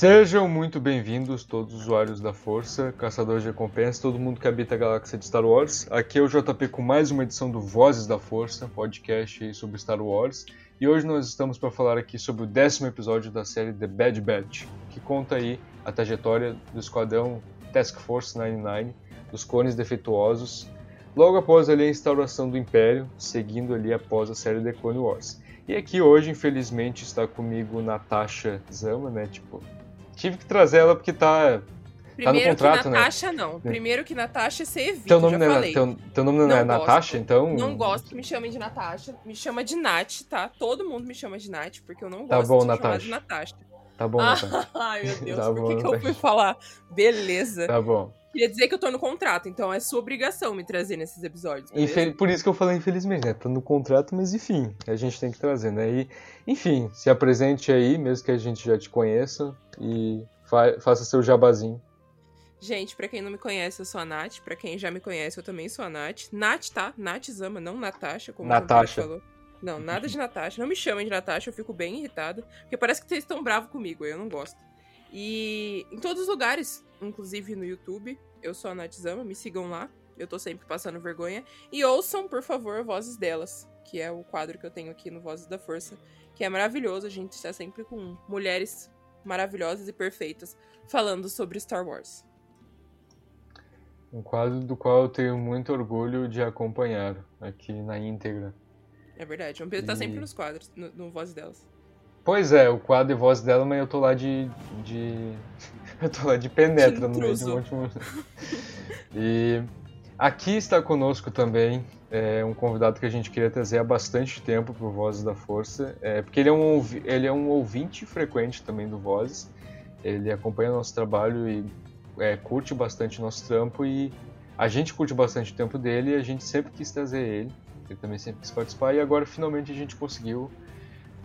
Sejam muito bem-vindos todos os usuários da Força, caçadores de recompensa, todo mundo que habita a galáxia de Star Wars. Aqui é o JP com mais uma edição do Vozes da Força, podcast sobre Star Wars. E hoje nós estamos para falar aqui sobre o décimo episódio da série The Bad Batch, que conta aí a trajetória do esquadrão Task Force 99, dos clones defeituosos, logo após ali a instauração do Império, seguindo ali após a série The Clone Wars. E aqui hoje, infelizmente, está comigo Natasha Zama, né? Tipo, tive que trazer ela porque tá. Primeiro tá no contrato, que né? Natasha não. Primeiro que Natasha você evita, Teu nome, não é, teu, teu nome não, é Não Natasha, gosto. então. Não gosto que me chamem de Natasha. Me chama de Nath, tá? Todo mundo me chama de Nath, porque eu não Tá gosto bom, de chamar Natasha. de Natasha. Tá bom, Natasha. Ai, meu Deus, Tá por bom, que, que eu Natasha. fui falar? Beleza. Tá bom. Queria dizer que eu tô no contrato, então é sua obrigação me trazer nesses episódios. Infel- Por isso que eu falei infelizmente, né? Tá no contrato, mas enfim, a gente tem que trazer, né? E, enfim, se apresente aí, mesmo que a gente já te conheça, e fa- faça seu jabazinho. Gente, pra quem não me conhece, eu sou a Nath. Pra quem já me conhece, eu também sou a Nath. Nath, tá? Nath Zama, não Natasha, como Natasha. falou. Não, nada de Natasha. Não me chamem de Natasha, eu fico bem irritada. Porque parece que vocês estão bravos comigo, eu não gosto. E em todos os lugares, inclusive no YouTube, eu sou a Nath Zama, me sigam lá. Eu tô sempre passando vergonha. E ouçam, por favor, Vozes Delas, que é o quadro que eu tenho aqui no Vozes da Força, que é maravilhoso. A gente está sempre com mulheres maravilhosas e perfeitas falando sobre Star Wars. Um quadro do qual eu tenho muito orgulho de acompanhar aqui na íntegra. É verdade. O Pedro tá sempre nos quadros, no, no Voz delas. Pois é, o quadro e voz dela, mas eu tô lá de. de... eu tô lá de penetra no meio de um monte de. e aqui está conosco também é, um convidado que a gente queria trazer há bastante tempo pro Vozes da Força, é, porque ele é, um, ele é um ouvinte frequente também do Vozes, ele acompanha nosso trabalho e é, curte bastante nosso trampo e a gente curte bastante o tempo dele e a gente sempre quis trazer ele, ele também sempre quis participar e agora finalmente a gente conseguiu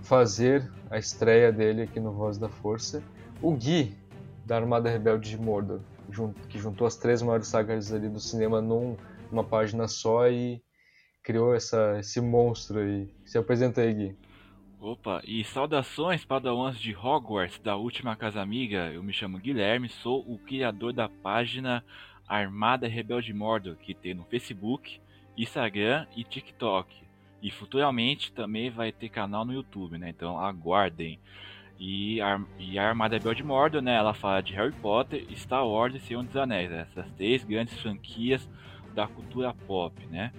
fazer a estreia dele aqui no Voz da Força. O Gui, da Armada Rebelde de Mordor, que juntou as três maiores sagas ali do cinema num, numa página só e criou essa, esse monstro aí. Se apresenta aí, Gui. Opa, e saudações padawans de Hogwarts da Última Casa Amiga. Eu me chamo Guilherme, sou o criador da página Armada Rebelde Mordor, que tem no Facebook, Instagram e TikTok. E futuramente também vai ter canal no YouTube, né? Então aguardem. E a, e a Armada Rebelde Mordor, né? Ela fala de Harry Potter, Star Wars e Senhor dos Anéis. Essas três grandes franquias da cultura pop, né?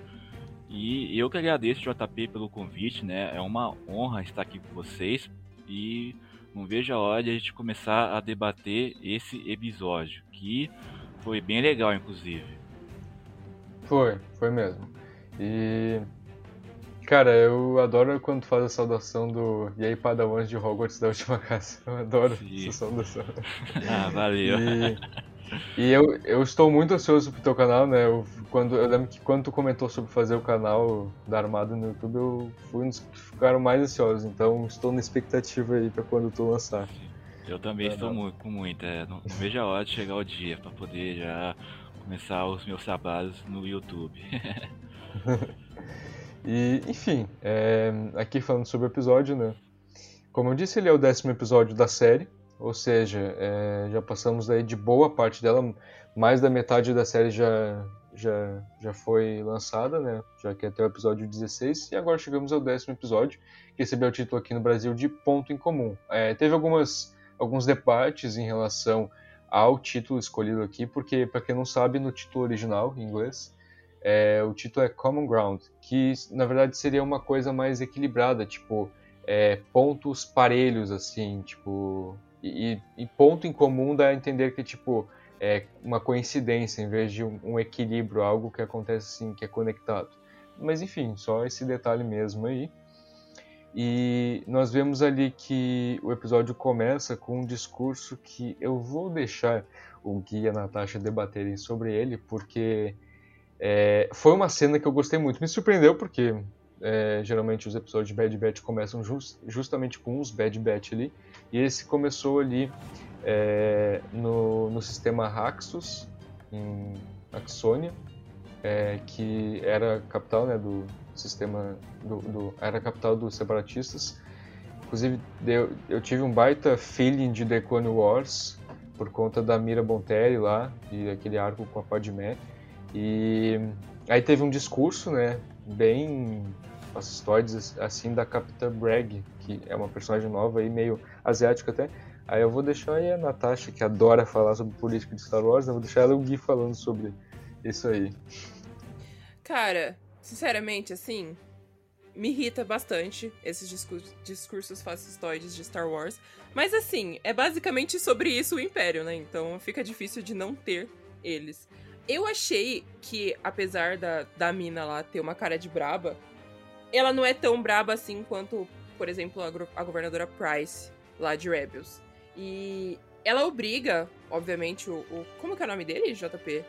E eu que agradeço, JP, pelo convite, né? É uma honra estar aqui com vocês e não vejo a hora de a gente começar a debater esse episódio, que foi bem legal, inclusive. Foi, foi mesmo. E. Cara, eu adoro quando tu faz a saudação do. E aí, Padawans de Hogwarts da última casa. Eu adoro Sim. essa saudação. Ah, valeu. E, E eu, eu estou muito ansioso pro teu canal, né? Eu, quando, eu lembro que quando tu comentou sobre fazer o canal da Armada no YouTube, eu fui um dos que ficaram mais ansiosos. Então estou na expectativa aí pra quando tu lançar. Eu também É, estou não. muito, com. É, não, não vejo a hora de chegar o dia pra poder já começar os meus trabalhos no YouTube. E, enfim, é, aqui falando sobre o episódio, né? Como eu disse, ele é o décimo episódio da série, ou seja, é, já passamos aí de boa parte dela, mais da metade da série já, já, já foi lançada, né? Já que é até o episódio 16, e agora chegamos ao décimo episódio, que recebeu o título aqui no Brasil de Ponto em Comum. É, teve algumas, alguns debates em relação ao título escolhido aqui, porque, para quem não sabe, no título original, em inglês, é, o título é Common Ground, que na verdade seria uma coisa mais equilibrada, tipo é, pontos parelhos, assim, tipo. E, e ponto em comum dá a entender que, tipo, é uma coincidência em vez de um, um equilíbrio, algo que acontece assim, que é conectado. Mas enfim, só esse detalhe mesmo aí. E nós vemos ali que o episódio começa com um discurso que eu vou deixar o Gui e a Natasha debaterem sobre ele, porque é, foi uma cena que eu gostei muito. Me surpreendeu porque é, geralmente os episódios de Bad Batch começam jus- justamente com uns Bad Batch ali. E esse começou ali é, no, no sistema Raxus, em Axonia, é, que era capital né, do sistema. Do, do- era capital dos separatistas. Inclusive, eu, eu tive um baita feeling de The Clone Wars por conta da Mira Bonteri lá e aquele arco com a Padmé. E aí teve um discurso, né, bem fascistoides, assim, da Capitã Bragg, que é uma personagem nova aí, meio asiática até. Aí eu vou deixar aí a Natasha, que adora falar sobre política de Star Wars, eu vou deixar ela e o Gui falando sobre isso aí. Cara, sinceramente, assim, me irrita bastante esses discursos, discursos fascistoides de Star Wars. Mas assim, é basicamente sobre isso o Império, né? Então fica difícil de não ter eles. Eu achei que, apesar da, da mina lá ter uma cara de braba, ela não é tão braba assim quanto, por exemplo, a, a governadora Price, lá de Rebels. E ela obriga, obviamente, o. o- como que é o nome dele, JP?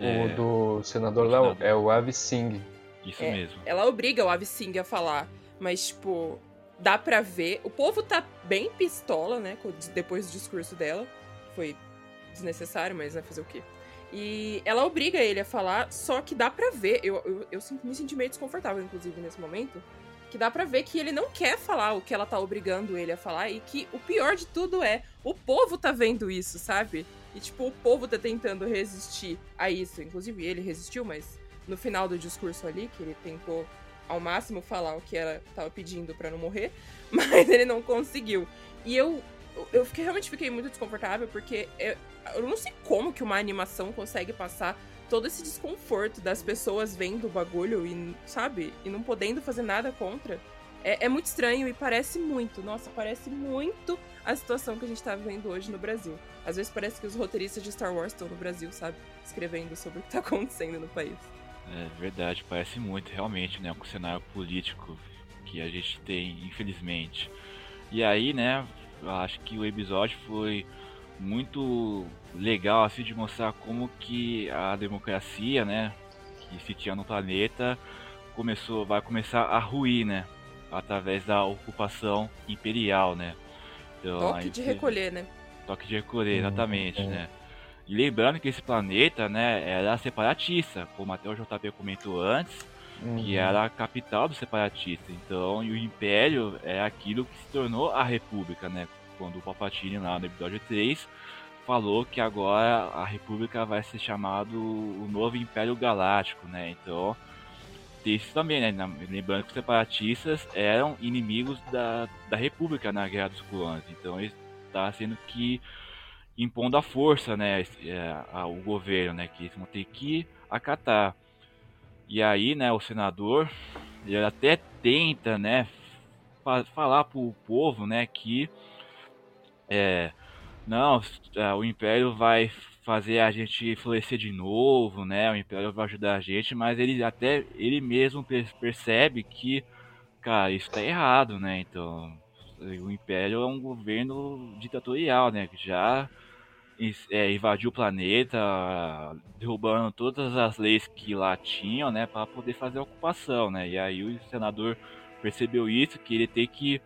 É, O do senador lá é o Avi Singh. Isso É. mesmo. Ela obriga o Avicing a falar, mas, tipo, dá pra ver. O povo tá bem pistola, né? Depois do discurso dela. Foi desnecessário, mas vai fazer o quê? E ela obriga ele a falar, só que dá pra ver. Eu, eu, eu me senti meio desconfortável, inclusive, nesse momento. Que dá pra ver que ele não quer falar o que ela tá obrigando ele a falar. E que o pior de tudo é, o povo tá vendo isso, sabe? E, tipo, o povo tá tentando resistir a isso. Inclusive, ele resistiu, mas no final do discurso ali, que ele tentou ao máximo falar o que ela tava pedindo pra não morrer, mas ele não conseguiu. E eu eu fiquei, realmente fiquei muito desconfortável porque eu, eu não sei como que uma animação consegue passar todo esse desconforto das pessoas vendo o bagulho e, sabe, e não podendo fazer nada contra. É, é muito estranho e parece muito, nossa, parece muito a situação que a gente tá vivendo hoje no Brasil. Às vezes parece que os roteiristas de Star Wars estão no Brasil, sabe? Escrevendo sobre o que tá acontecendo no país. É verdade, parece muito realmente, né, com o cenário político que a gente tem, infelizmente. E aí, né, eu acho que o episódio foi muito legal assim de mostrar como que a democracia, né, que se tinha no planeta começou, vai começar a ruir, né, através da ocupação imperial, né. Então, Toque aí de recolher, né? Toque de recolher, Uhum, exatamente, é. né? E lembrando que esse planeta, né, era separatista, como até o JP comentou antes, Uhum. que era a capital do separatista. Então, e o Império é aquilo que se tornou a República, né? Quando o Palpatine lá no episódio 3 falou que agora a República vai ser chamado o novo Império Galáctico, né? Então, tem isso também, né? Lembrando que os separatistas eram inimigos da, da República na Guerra dos Clones. Então, está sendo que impondo a força, né, é, ao governo, né, que eles vão ter que acatar. E aí, né, o senador, ele até tenta, né, fa- falar pro povo, né, que é, não, é, o Império vai fazer a gente florescer de novo, né, o Império vai ajudar a gente, mas ele até, ele mesmo per- percebe que, cara, isso tá errado, né, então, o Império é um governo ditatorial, né, que já é, invadiu o planeta, derrubando todas as leis que lá tinham, né, para poder fazer a ocupação, né? E aí o senador percebeu isso, que ele tem que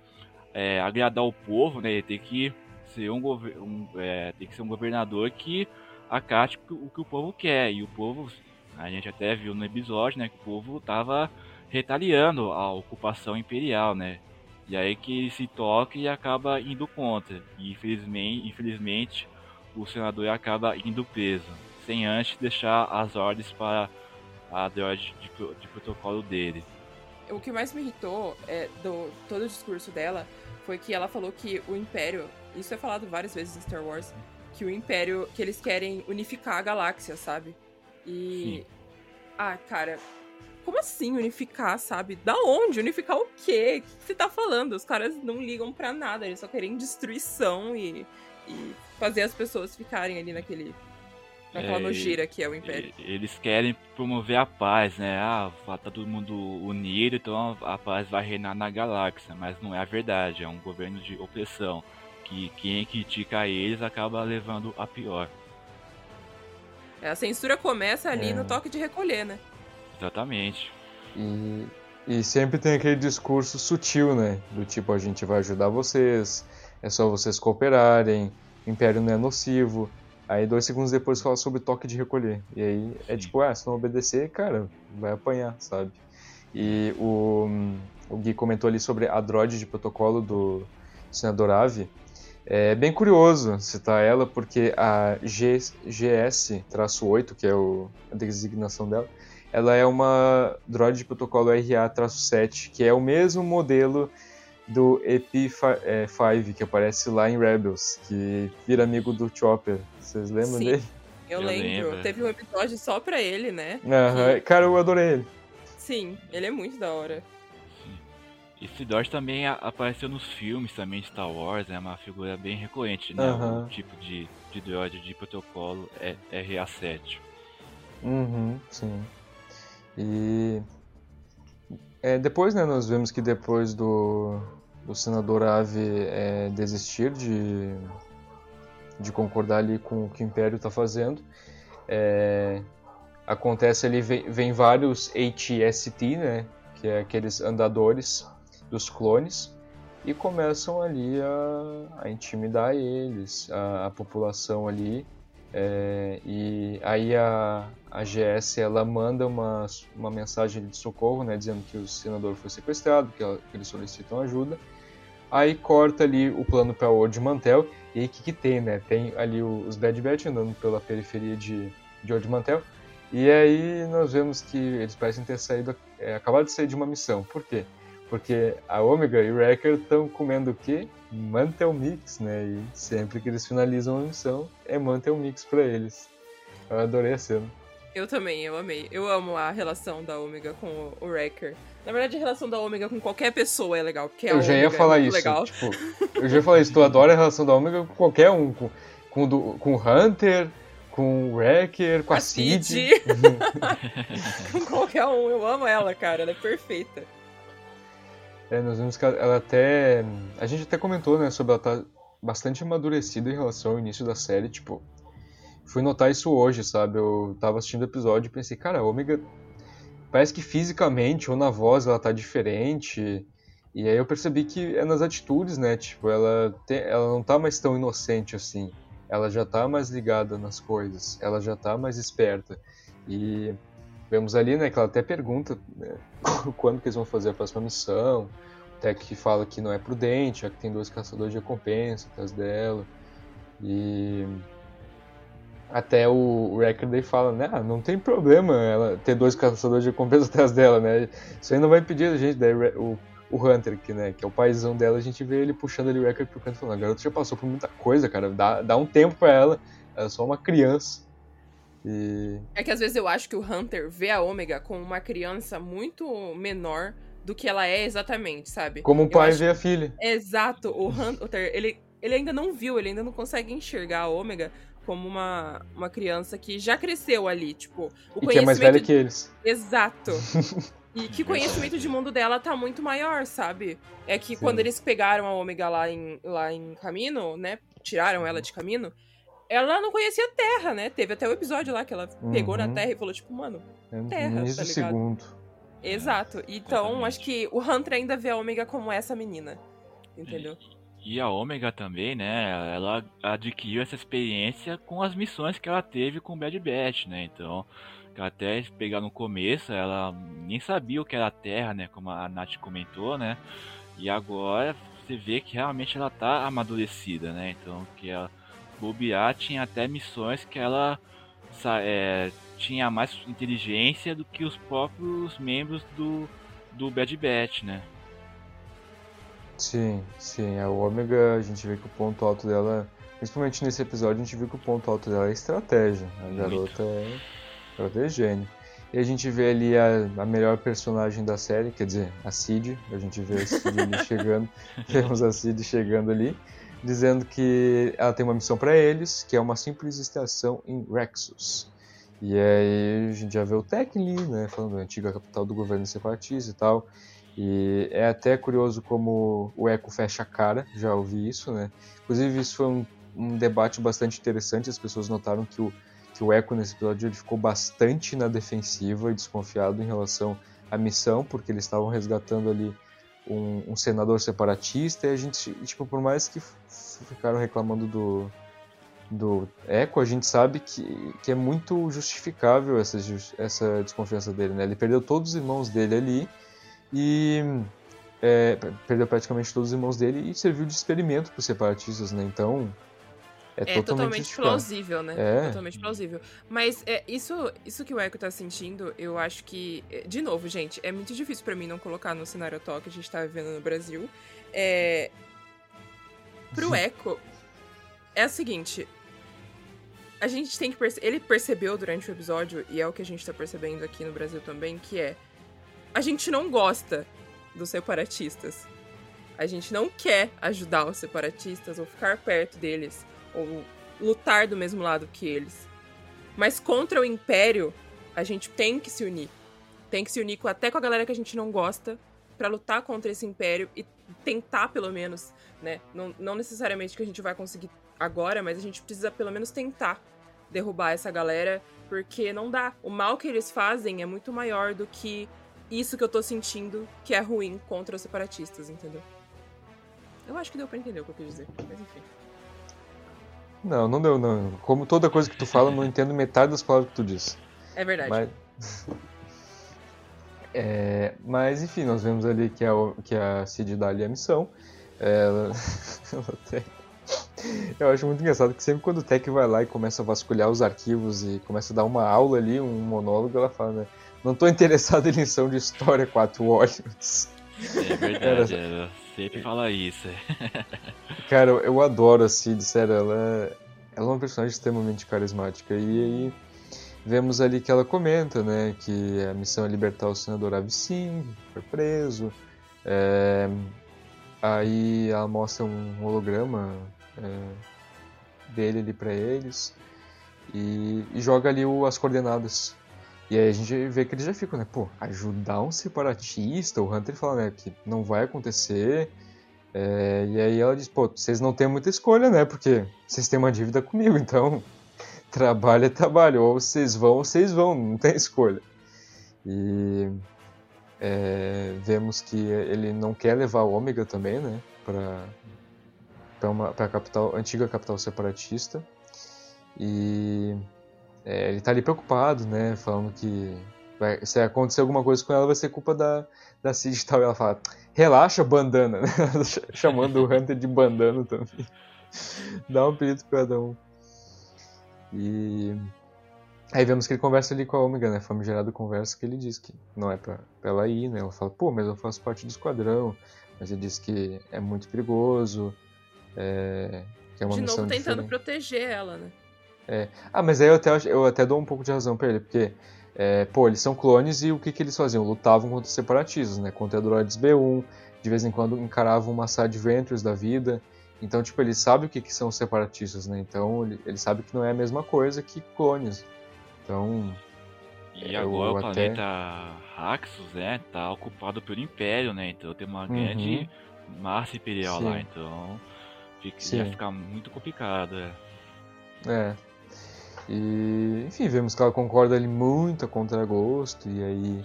é, agradar o povo, né? Ele tem que ser um, um é, tem que ser um governador que acate o que o povo quer. E o povo, a gente até viu no episódio, né, que o povo tava retaliando a ocupação imperial, né? E aí que ele se toca e acaba indo contra. E infelizmente, infelizmente o senador acaba indo preso, sem antes deixar as ordens para a droid de, de protocolo dele. O que mais me irritou é, do todo o discurso dela foi que ela falou que o Império, isso é falado várias vezes em Star Wars, que o Império, que eles querem unificar a galáxia, sabe? E. Sim. Ah, cara, como assim unificar, sabe? Da onde? Unificar o quê? O que você tá falando? Os caras não ligam para nada, eles só querem destruição e, e fazer as pessoas ficarem ali naquele. Naquela é, nojeira que é o Império. Eles querem promover a paz, né? Ah, tá todo mundo unido, então a paz vai reinar na galáxia. Mas não é a verdade, é um governo de opressão. Que quem critica eles acaba levando a pior. É, a censura começa ali é. no toque de recolher, né? Exatamente. E, e sempre tem aquele discurso sutil, né? Do tipo, a gente vai ajudar vocês, é só vocês cooperarem, império não é nocivo. Aí dois segundos depois fala sobre toque de recolher. E aí é tipo, ah, se não obedecer, cara, vai apanhar, sabe? E o, o Gui comentou ali sobre a droid de protocolo do senador Ave. É bem curioso citar ela, porque a GS-8, que é o, a designação dela, ela é uma droid de protocolo RA-7, que é o mesmo modelo do EP5 é, que aparece lá em Rebels, que vira amigo do Chopper. Vocês lembram Sim, dele? Eu, eu lembro. lembro. Teve um episódio só pra ele, né? Uhum. Que... Cara, eu adorei ele. Sim, ele é muito da hora. Esse Dodge também apareceu nos filmes também de Star Wars, é uma figura bem recorrente, né? Uhum. O tipo de, de droid de protocolo é RA7. Uhum, sim. E é, depois, né, nós vemos que depois do, do senador Ave é, desistir de, de concordar ali com o que o Império está fazendo, é, acontece ali, vem, vem vários ATST, né, que é aqueles andadores dos clones, e começam ali a, a intimidar eles, a, a população ali, é, e aí a, a GS ela manda uma, uma mensagem de socorro, né, dizendo que o senador foi sequestrado, que, ela, que eles solicitam ajuda. Aí corta ali o plano para Old Mantel. E aí o que, que tem, né? Tem ali os Bad Batch andando pela periferia de, de Old Mantel. E aí nós vemos que eles parecem ter saído, é, acabado de sair de uma missão. Por quê? Porque a Omega e o Wrecker estão comendo o quê? Mantel Mix, né? E sempre que eles finalizam a missão, é Mantel Mix para eles. Eu adorei a cena. Eu também, eu amei. Eu amo a relação da Omega com o Wrecker. Na verdade, a relação da Omega com qualquer pessoa é legal, porque Eu já ia é falar é isso. Legal. Tipo, eu já ia falar isso. Tu adora a relação da Omega com qualquer um. Com, com, do, com o Hunter, com o Wrecker, com a, a Cid. Cid. com qualquer um. Eu amo ela, cara. Ela é perfeita. É, nós vimos que ela até. A gente até comentou, né, sobre ela estar tá bastante amadurecida em relação ao início da série. Tipo, fui notar isso hoje, sabe? Eu tava assistindo o episódio e pensei, cara, a Omega parece que fisicamente ou na voz ela tá diferente. E aí eu percebi que é nas atitudes, né? Tipo, ela, tem, ela não tá mais tão inocente assim. Ela já tá mais ligada nas coisas. Ela já tá mais esperta. E vemos ali, né, que ela até pergunta né, quando que eles vão fazer a próxima missão. O Tech fala que não é prudente, já que tem dois caçadores de recompensa atrás dela. E até o Reckerday fala, né, ah, não tem problema ela ter dois caçadores de recompensa atrás dela, né? Isso aí não vai impedir a gente, daí o, o Hunter, que, né, que é o paizão dela, a gente vê ele puxando ali o Record pro canto falando, a garota já passou por muita coisa, cara, dá, dá um tempo para ela, ela é só uma criança. E... É que às vezes eu acho que o Hunter vê a Ômega como uma criança muito menor do que ela é exatamente, sabe? Como um pai acho... vê a filha. Exato, o Hunter, ele, ele ainda não viu, ele ainda não consegue enxergar a Ômega como uma, uma criança que já cresceu ali, tipo, o e que é mais velha que eles. Exato. E que o conhecimento de mundo dela tá muito maior, sabe? É que Sim. quando eles pegaram a Ômega lá em, lá em Camino, né? Tiraram ela de Camino, ela não conhecia a Terra, né? Teve até o episódio lá que ela pegou na Uhum. Terra e falou, tipo, mano, É Terra, início tá do ligado? segundo. exato. Então, exatamente. acho que o Hunter ainda vê a Ômega como essa menina. Entendeu? E a Ômega também, né? Ela adquiriu essa experiência com as missões que ela teve com o Bad Batch, né? Então, até pegar no começo, ela nem sabia o que era a Terra, né? Como a Nath comentou, né? E agora você vê que realmente ela tá amadurecida, né? Então, que a bobear tinha até missões que ela é, tinha mais inteligência do que os próprios membros do, do Bad Batch, né? Sim, sim. A Ômega, a gente vê que o ponto alto dela, principalmente nesse episódio, a gente viu que o ponto alto dela é estratégia. A Muito. garota é, garota é gênio. E a gente vê ali a, a melhor personagem da série, quer dizer, a Cid. A gente vê a Cid ali chegando, vemos a Cid chegando ali, dizendo que ela tem uma missão para eles, que é uma simples estação em Rexus. E aí a gente já vê o Tech ali, né, falando da antiga capital do governo separatista e tal. E é até curioso como o Echo fecha a cara, já ouvi isso, né? Inclusive, isso foi um, um debate bastante interessante. As pessoas notaram que o, que o Echo nesse episódio ele ficou bastante na defensiva e desconfiado em relação à missão, porque eles estavam resgatando ali um, um senador separatista. E a gente, tipo, por mais que ficaram reclamando do, do Echo, a gente sabe que, que é muito justificável essa, essa desconfiança dele, né? Ele perdeu todos os irmãos dele ali e é, perdeu praticamente todos os irmãos dele e serviu de experimento para os separatistas, né? Então é, É totalmente, totalmente plausível, né? É. Totalmente plausível. Mas é, isso, isso que o Echo tá sentindo, eu acho que. é, De novo, gente, é muito difícil pra mim não colocar no cenário atual que a gente tá vivendo no Brasil. É. Pro Echo, é o seguinte. A gente tem que perceber. Ele percebeu durante o episódio, e é o que a gente tá percebendo aqui no Brasil também, que é. A gente não gosta dos separatistas. A gente não quer ajudar os separatistas ou ficar perto deles ou lutar do mesmo lado que eles. Mas contra o Império, a gente tem que se unir. Tem que se unir com, até com a galera que a gente não gosta pra lutar contra esse Império e tentar, pelo menos, né? Não, não necessariamente que a gente vai conseguir agora, mas a gente precisa pelo menos tentar derrubar essa galera, porque não dá. O mal que eles fazem é muito maior do que isso que eu tô sentindo que é ruim contra os separatistas, entendeu? Eu acho que deu pra entender o que eu quis dizer, mas enfim. Não, não deu, não. Como toda coisa que tu fala, eu não entendo metade das palavras que tu disse. É verdade. Mas, É, mas enfim, nós vemos ali que a, que a Cid dá ali a missão. Ela, ela até- Eu acho muito engraçado que sempre quando o Tech vai lá e começa a vasculhar os arquivos e começa a dar uma aula ali, um monólogo, ela fala, né? Não tô interessado em lição de história quatro olhos. É verdade, ela sempre fala isso. Cara, eu, adoro a Cid, sério, ela, é- ela é uma personagem extremamente carismática. E aí vemos ali que ela comenta, né, que a missão é libertar o senador Avicin, que foi preso. É, aí ela mostra um holograma é, dele ali pra eles e, e joga ali o- as coordenadas. E aí a gente vê que eles já ficam, né, pô, ajudar um separatista, o Hunter fala, né, que não vai acontecer. É, e aí ela diz, pô, vocês não têm muita escolha, né? Porque vocês têm uma dívida comigo, então trabalho é trabalho. Ou vocês vão ou vocês vão, não tem escolha. E é, vemos que ele não quer levar o Ômega também, né? Pra, pra, uma, pra capital, antiga capital separatista. E é, ele tá ali preocupado, né? Falando que vai- se acontecer alguma coisa com ela vai ser culpa da, da Cid e tal. E ela fala, relaxa, bandana, né? Chamando o Hunter de bandana também. Dá um apelido pra cada um. E aí vemos que ele conversa ali com a Ômega, né? Famigerado conversa que ele diz que não é pra, pra ela ir, né? Ela fala, pô, mas eu faço parte do esquadrão. Mas ele diz que é muito perigoso. É, que é uma De novo tentando diferente. proteger ela, né? Ah, mas aí eu até, eu até dou um pouco de razão pra ele, porque, é, pô, eles são clones e o que, que eles faziam? Lutavam contra os separatistas, né? Contra droids B1, de vez em quando encaravam uma side ventures da vida. Então, tipo, ele sabe o que, que são os separatistas, né? Então, ele, ele sabe que não é a mesma coisa que clones. Então, E Eu agora o até- planeta Raxus, né, tá ocupado pelo Império, né? Então tem uma Uhum. grande massa imperial Sim. lá, então fica, ia ficar muito complicado, é. É. E, enfim, vemos que ela concorda ali muito a contragosto, e aí.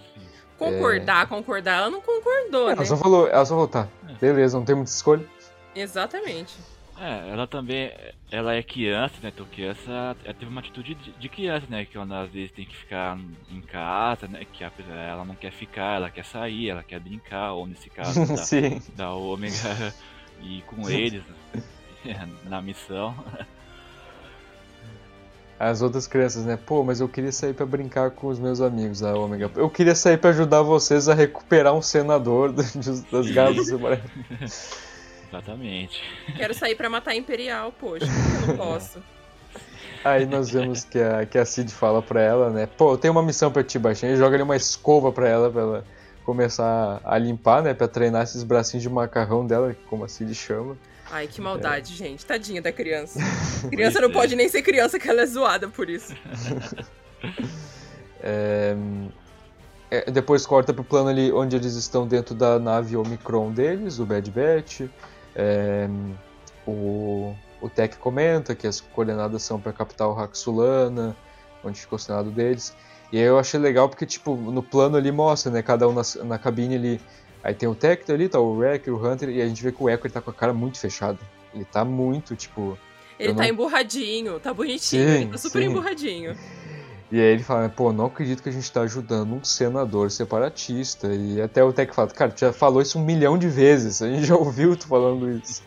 Concordar, concordar, ela não concordou, Ela né? só falou, ela só falou, tá, beleza, não tem muita escolha. Exatamente. É, ela também, ela é criança, né? Então criança, ela teve uma atitude de, de criança, né? Que ela às vezes tem que ficar em casa, né? Que a- ela não quer ficar, ela quer sair, ela quer brincar, ou nesse caso da, Sim. da Ômega e com eles na missão. As outras crianças, né? Pô, mas eu queria sair pra brincar com os meus amigos, a Ômega. Eu queria sair pra ajudar vocês a recuperar um senador das garras do. Exatamente. Quero sair pra matar a Imperial, poxa, eu não posso. Aí nós vemos que a, que a Cid fala pra ela, né? Pô, eu tenho uma missão pra ti, baixinho. Ele joga ali uma escova pra ela, pra ela começar a limpar, né? Pra treinar esses bracinhos de macarrão dela, como a Cid chama. Ai, que maldade, gente. Tadinha da criança. Criança não pode nem ser criança, que ela é zoada por isso. É, é, depois corta pro plano ali onde eles estão dentro da nave Omicron deles, o Bad Batch. É, o, o Tech comenta que as coordenadas são para a capital Raxulana, onde ficou o senado deles. E aí eu achei legal porque, tipo, no plano ali mostra, né? Cada um na, na cabine ali. Aí tem o Tech ali, tá o Wrecker, o Hunter, e a gente vê que o Echo ele tá com a cara muito fechada. Ele tá muito, tipo. Ele tá não- emburradinho, tá bonitinho, Sim, ele tá super sim. emburradinho. E aí ele fala, pô, não acredito que a gente tá ajudando um senador separatista. E até o Tech fala, cara, tu já falou isso um milhão de vezes, a gente já ouviu tu falando isso.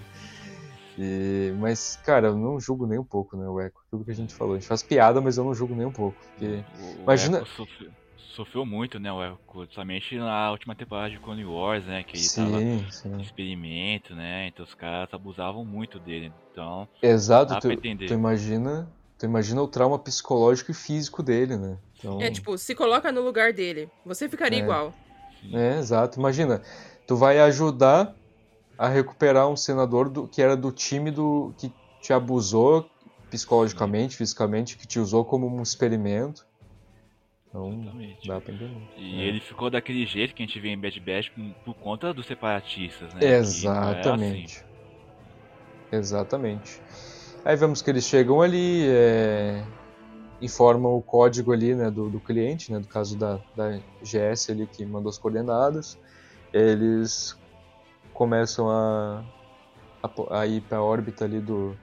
E, mas, cara, eu não julgo nem um pouco, né, o Echo. Tudo que a gente falou. A gente faz piada, mas eu não julgo nem um pouco. Porque... O, Imagina- sofreu, sofreu muito, né? O Echo, somente na última temporada de Clone Wars, né? Que ele tava Sim, em sim. experimento, né? Então os caras abusavam muito dele. Então, Exato, tu, tu imagina. Tu imagina o trauma psicológico e físico dele, né? Então, É, tipo, se coloca no lugar dele. Você ficaria É. igual. É, exato. Imagina, tu vai ajudar a recuperar um senador do, que era do time do que te abusou psicologicamente, fisicamente, que te usou como um experimento. Então, Exatamente. dá pra entender. E É. ele ficou daquele jeito que a gente vê em Bad Batch por- conta dos separatistas, né? não é assim. Exatamente. Exatamente. Aí vemos que eles chegam ali, é, informam o código ali, né, do, do cliente, né, do caso da, da GS ali que mandou as coordenadas. Eles começam a, a, a ir para a órbita ali do,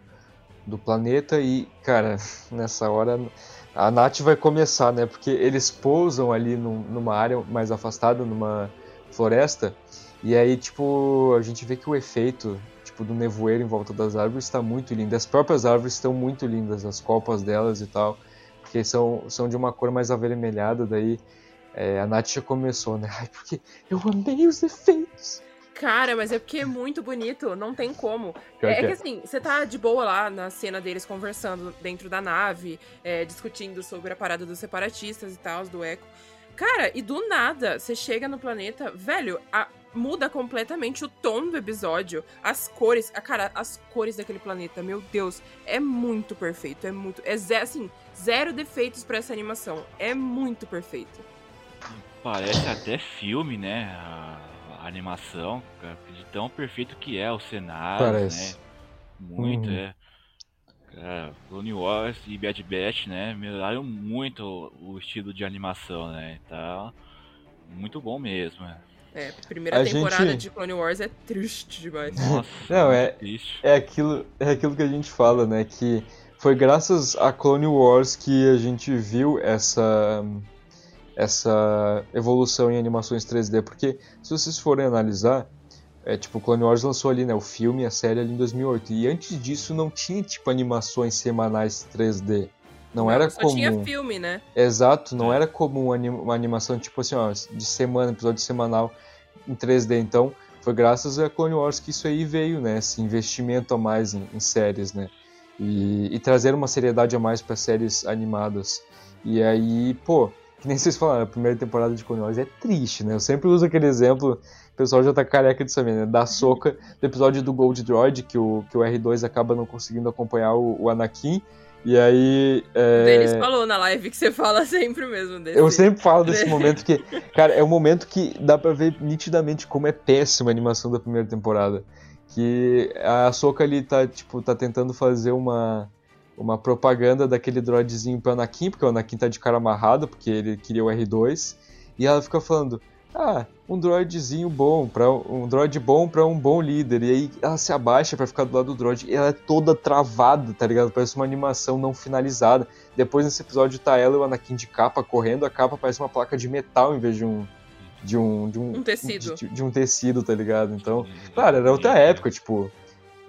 do planeta e, cara, nessa hora a Nath vai começar, né, porque eles pousam ali num- numa área mais afastada, numa floresta, e aí, tipo, a gente vê que o efeito tipo, do nevoeiro em volta das árvores está muito lindo. As próprias árvores estão muito lindas, as copas delas e tal, porque são, são de uma cor mais avermelhada. Daí é, a Nath já começou, né? Ai, porque eu amei os efeitos. Cara, mas é porque é muito bonito, não tem como. É, é que que é. assim, você tá de boa lá na cena deles conversando dentro da nave, é, discutindo sobre a parada dos separatistas e tal, do Echo. Cara, e do nada, você chega no planeta, velho, a- muda completamente o tom do episódio, as cores, a cara, as cores daquele planeta, meu Deus, é muito perfeito, é muito, é ze- assim, zero defeitos pra essa animação, é muito perfeito. Parece até filme, né? A, a animação, cara, de tão perfeito que é o cenário, Parece. né? Muito, Uhum. é. Cara, Clone Wars e Bad Batch, né? Melhoraram muito o, o estilo de animação, né? Tá muito bom mesmo. é. É, a primeira A temporada gente- de Clone Wars é triste demais. Nossa, Não, é- muito triste. É aquilo, é aquilo que a gente fala, né? Que foi graças a Clone Wars que a gente viu essa essa evolução em animações 3D, porque se vocês forem analisar, é tipo Clone Wars lançou ali, né, o filme e a série ali em 2008, e antes disso não tinha tipo animações semanais 3D. Não, era só comum. tinha filme, né? Exato, não era comum uma animação tipo assim, ó, de semana, episódio semanal em 3D. Então, foi graças a Clone Wars que isso aí veio, né? Esse investimento a mais em, em séries, né? E, e trazer uma seriedade a mais para séries animadas. E aí, pô, que nem vocês falaram, a primeira temporada de Clone Wars é triste, né? Eu sempre uso aquele exemplo, o pessoal já tá careca de saber, né? Da soca do episódio do Gold Droid, que o, que o R2 acaba não conseguindo acompanhar o, o Anakin. E aí. é, O Denis falou na live que você fala sempre mesmo desse. eu sempre falo desse momento que, cara, é um momento que dá pra ver nitidamente como é péssima a animação da primeira temporada. Que a Soka ali tá, tipo, tá tentando fazer uma, uma propaganda daquele droidzinho pro Anakin, porque o Anakin tá de cara amarrado, porque ele queria o R2, e ela fica falando, ah, um droidzinho bom, para um droid bom para um bom líder. E aí ela se abaixa para ficar do lado do droid e ela é toda travada, tá ligado? Parece uma animação não finalizada. Depois nesse episódio tá ela e o Anakin de capa correndo, a capa parece uma placa de metal em vez de um de um de um, um tecido. De, de, um tecido, tá ligado? Então, claro, era outra época, tipo,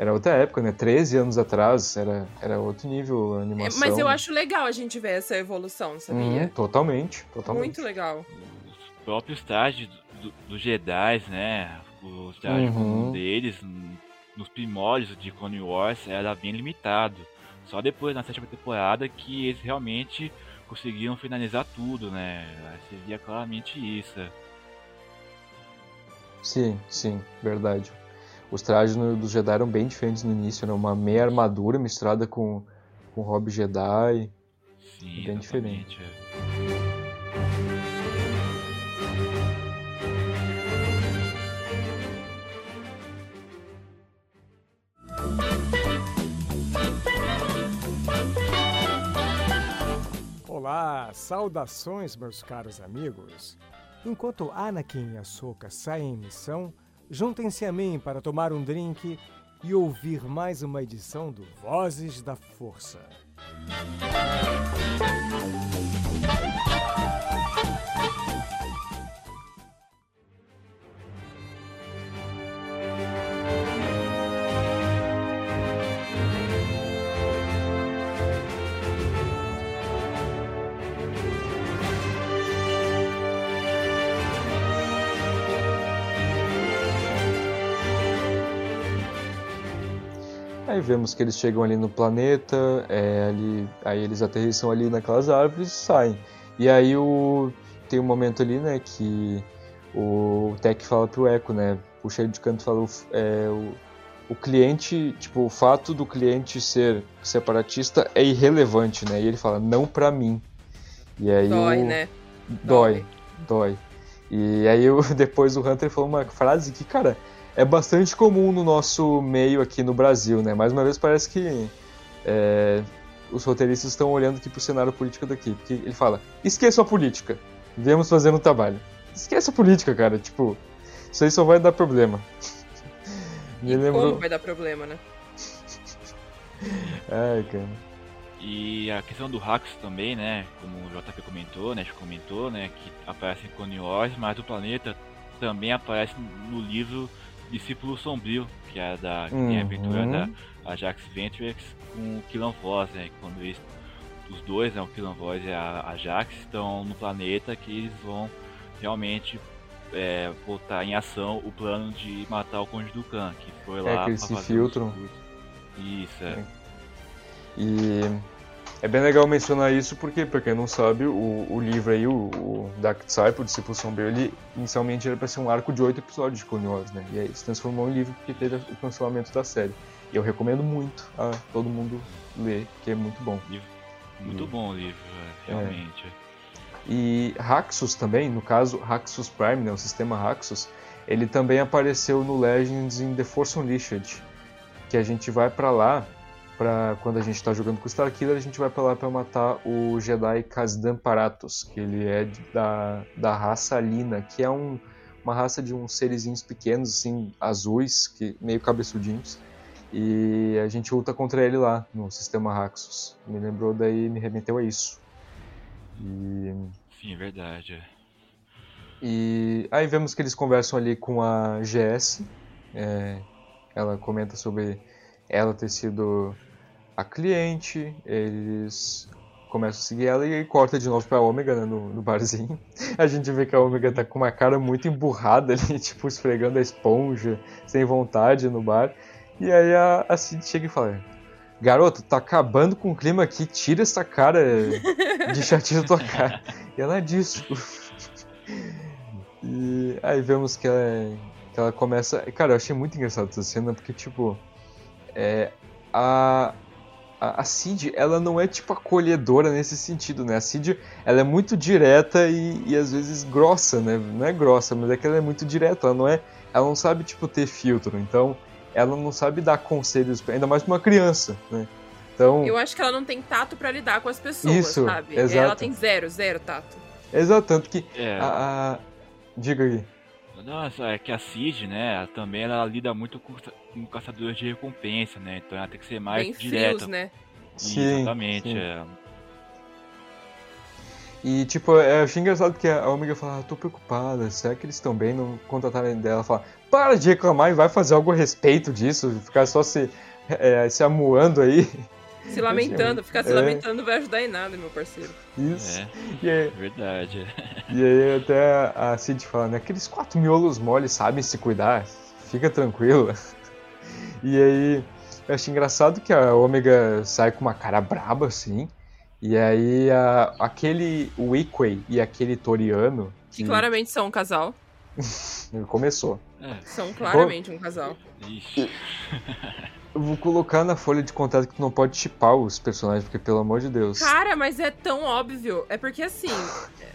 era outra época, né? 13 anos atrás, era, era outro nível a animação. Mas eu acho legal a gente ver essa evolução, sabia? Hum, totalmente, totalmente. Muito legal. Os próprios trajes dos do Jedi, né? Os trajes uhum. deles, nos primórdios de Clone Wars, era bem limitado. Só depois, na sétima temporada, que eles realmente conseguiram finalizar tudo, né? Você via claramente isso. Sim, sim, verdade. Os trajes no, dos Jedi eram bem diferentes no início, né? Uma meia armadura misturada com, com hobby Jedi. Sim, bem diferente. É. Olá, saudações meus caros amigos. Enquanto Anakin e Ahsoka saem em missão, Juntem-se a mim para tomar um drink e ouvir mais uma edição do Vozes da Força. Vemos que eles chegam ali no planeta, é, ali, aí eles aterrissam ali naquelas árvores e saem. E aí o, tem um momento ali, né, que o Tech fala pro Echo, né, puxa ele de canto e fala, é, o, o cliente, tipo, o fato do cliente ser separatista é irrelevante, né, e ele fala, não pra mim. E aí dói, o... né? Dói, dói. E aí depois o Hunter falou uma frase que, cara, é bastante comum no nosso meio aqui no Brasil, né? Mais uma vez parece que é, os roteiristas estão olhando aqui pro cenário político daqui. Porque ele fala, esqueça a política, viemos fazendo o trabalho. Esqueça a política, cara, tipo, isso aí só vai dar problema. Me e lembrou... como vai dar problema, né? Ai, cara. E a questão do Hacks também, né? Como o JP comentou, né? Comentou, né? Que aparece em Wars, mas o planeta também aparece no livro Discípulo Sombrio, que é da que uhum. a aventura da Ajax Ventrix com o Killan Voss, né? Quando eles, os dois, né, o Killan Voss e a Ajax, estão no planeta que eles vão realmente é, botar em ação o plano de matar o Conde do Khan, que foi lá é que eles se filtram. Isso, é. E é bem legal mencionar isso porque, pra quem não sabe, o, o livro aí, o, o Dark Disciple, o Discípulo Sombrio, ele inicialmente era pra ser um arco de oito episódios de Clone Wars, né? E aí se transformou em livro porque teve o cancelamento da série. E eu recomendo muito a todo mundo ler, que é muito bom. Muito bom o livro, é, realmente. É. E Haxus também, no caso Haxus Prime, né, o sistema Haxus, ele também apareceu no Legends in The Force Unleashed, que a gente vai para lá para quando a gente está jogando com o Starkiller, a gente vai para lá para matar o Jedi Kazdan Paratos, que ele é da, da raça Lina, que é um, uma raça de uns serezinhos pequenos, assim, azuis, que meio cabeçudinhos. E a gente luta contra ele lá no sistema Raxus. Me lembrou daí, me remeteu a isso. E... Sim, é verdade. É. E aí vemos que eles conversam ali com a GS. É, ela comenta sobre ela ter sido a cliente, eles começam a seguir ela e corta de novo pra Ômega, né, no, no, barzinho. A gente vê que a Ômega tá com uma cara muito emburrada ali, tipo, esfregando a esponja, sem vontade no bar. E aí a, a Cid chega e fala: Garoto, tá acabando com o clima aqui, tira essa cara de chatinho da tua cara. E ela disso. E aí vemos que ela, que ela começa. Cara, eu achei muito engraçado essa cena, porque, tipo, é, a, a, a Cid, ela não é tipo acolhedora nesse sentido, né? A Cid, ela é muito direta e, e às vezes grossa, né? Não é grossa, mas é que ela é muito direta, ela não é, ela não sabe tipo ter filtro, então ela não sabe dar conselhos, ainda mais pra uma criança, né? Então, Eu acho que ela não tem tato pra lidar com as pessoas, Isso, sabe? exato. Ela tem zero, zero tato. exato, tanto que É, a, a- diga aí. Nossa, é que a Cid, né, ela também ela lida muito com, com caçadores de recompensa, né? Então ela tem que ser mais Bem direta. frios, né? Sim, Exatamente, sim. é. E, tipo, eu achei engraçado que a Omega fala, ah, tô preocupada, será que eles estão bem? Não contratarem dela. Ela fala, para de reclamar e vai fazer algo a respeito disso, ficar só se, é, se amuando aí. Se lamentando, ficar se É. lamentando não vai ajudar em nada, meu parceiro. Isso. É, E, aí, verdade. e aí até a Cid fala, né, aqueles quatro miolos moles sabem se cuidar, fica tranquila. E aí, eu achei engraçado que a Omega sai com uma cara braba, assim, e aí a- aquele Weequay e aquele Toriano, Que claramente são um casal. ele começou. É, São claramente um casal. ixi. Eu vou colocar na folha de contato que tu não pode chipar os personagens, porque pelo amor de Deus. Cara, mas é tão óbvio. É porque assim,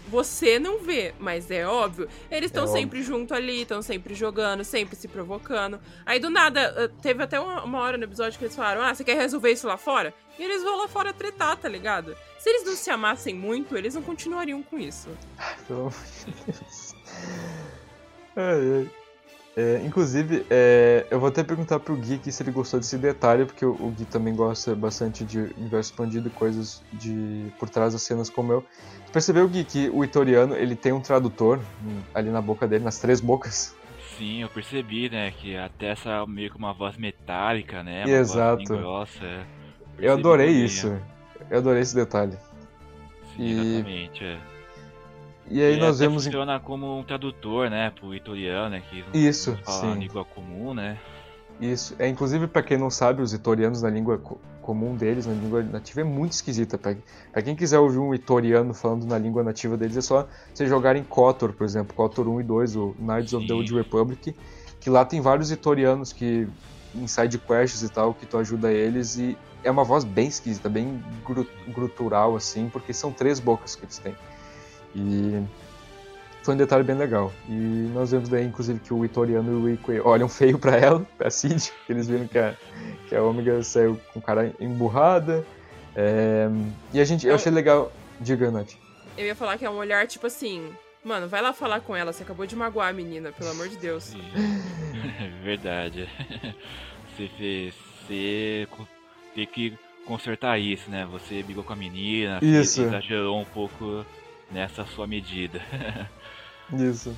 você não vê, mas é óbvio. Eles estão É sempre junto ali, estão sempre jogando, sempre se provocando. Aí do nada, eh, teve até uma, uma hora no episódio que eles falaram: Ah, você quer resolver isso lá fora? E eles vão lá fora tretar, tá ligado? Se eles não se amassem muito, eles não continuariam com isso. Pelo amor de Deus. Ai, ai. É, inclusive, é, eu vou até perguntar pro Gui aqui se ele gostou desse detalhe, porque o, o Gui também gosta bastante de universo expandido e coisas de por trás das cenas como eu. Tu percebeu, Gui, que o Itoriano ele tem um tradutor hum, ali na boca dele, nas três bocas? Sim, eu percebi, né, que até essa meio que uma voz metálica, né? Uma Exato. Voz grossa, é. Eu Percebi adorei também, isso. Eu adorei esse detalhe. é. Sim, E- exatamente, é. E aí E nós vemos. funciona como um tradutor, né, pro itoriano, né, que Isso, fala sim. língua comum, né? Isso. É, inclusive, pra quem não sabe, os itorianos na língua co- comum deles, na língua nativa, é muito esquisita. Pra, pra quem quiser ouvir um itoriano falando na língua nativa deles, é só você jogar em KOTOR, por exemplo, KOTOR 1 e 2, o Knights of the Sim. Old Republic, que lá tem vários itorianos que em side quests e tal, que tu ajuda eles e é uma voz bem esquisita, bem gru- grutural assim, porque são três bocas que eles têm. E foi um detalhe bem legal. E nós vemos daí, inclusive, que o Itoriano e o Ikue olham feio pra ela, pra Cid, porque eles viram que a, que a Omega saiu com cara emburrada. É, E a gente, eu Eu- achei legal. Diga, Nath. Eu ia falar que é um olhar tipo assim. Mano, vai lá falar com ela, você acabou de magoar a menina, pelo amor de Deus. Sim. Verdade. Você fez. Você tem que consertar isso, né? Você brigou com a menina, você Isso. exagerou um pouco nessa sua medida. Isso.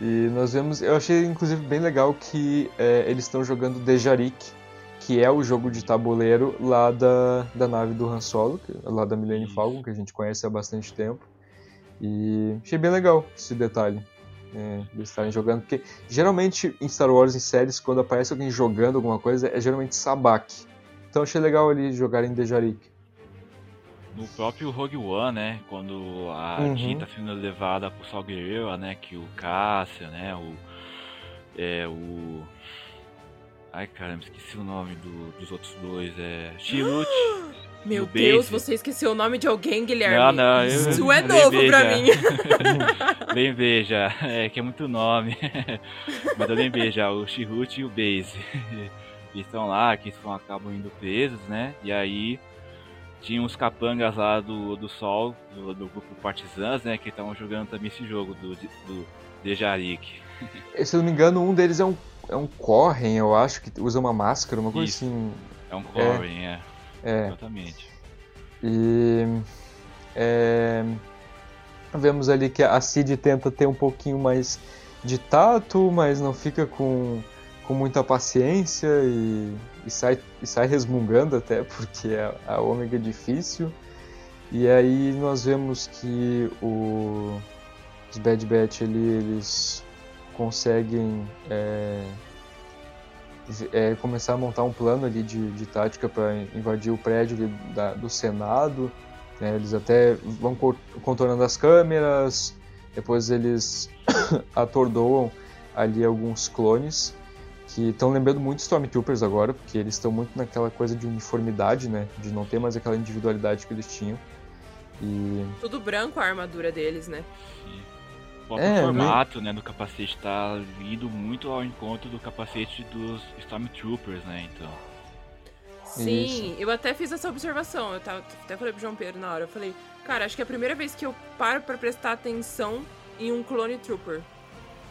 E nós vemos. Eu achei, inclusive, bem legal que é, eles estão jogando Dejarik, que é o jogo de tabuleiro lá da, da nave do Han Solo, que- lá da Millennium. Falcon, que a gente conhece há bastante tempo. E achei bem legal esse detalhe. É, de estarem jogando, porque geralmente em Star Wars em séries, quando aparece alguém jogando alguma coisa, é geralmente Sabak. Então achei legal eles jogarem Dejarik. No próprio Rogue One, né? Quando a Uhum. Jean tá sendo levada pro Salgueiro, né? Que o Cassian, né? O. É o. Ai caramba, esqueci o nome do- dos outros dois. É. Chirrut. Meu Deus, base. você esqueceu o nome de alguém, Guilherme. Não, não, eu- Isso é novo pra já. mim. Lembrei já, é que é muito nome. Mas eu lembrei já, o Chirrut e o Base. Eles estão lá, que estão, acabam indo presos, né? E aí tinha uns capangas lá do, do Sol, do, do grupo Partisans, né? Que estavam jogando também esse jogo do, do Dejarik. Se eu não me engano, um deles é um, é um Corren, eu acho, que usa uma máscara, uma coisa Isso. assim. É um Corrin, é. É. Exatamente. E é, vemos ali que a Cid tenta ter um pouquinho mais de tato, mas não fica com, com muita paciência e, e sai, e sai resmungando até, porque a, a ômega é difícil. E aí nós vemos que o, os Bad Batch ali, eles conseguem é, é, começar a montar um plano ali de, de tática para invadir o prédio da- do Senado. né? Eles até vão co- contornando as câmeras, depois eles atordoam ali alguns clones que estão lembrando muito Stormtroopers agora, porque eles estão muito naquela coisa de uniformidade, né? De não ter mais aquela individualidade que eles tinham. E Tudo branco a armadura deles, né? E o próprio É, formato né, do capacete tá indo muito ao encontro do capacete dos Stormtroopers, né? Então. Sim, eu até fiz essa observação. Eu tava, até falei pro João Pedro na hora. Eu falei, cara, acho que é a primeira vez que eu paro pra prestar atenção em um Clone Trooper.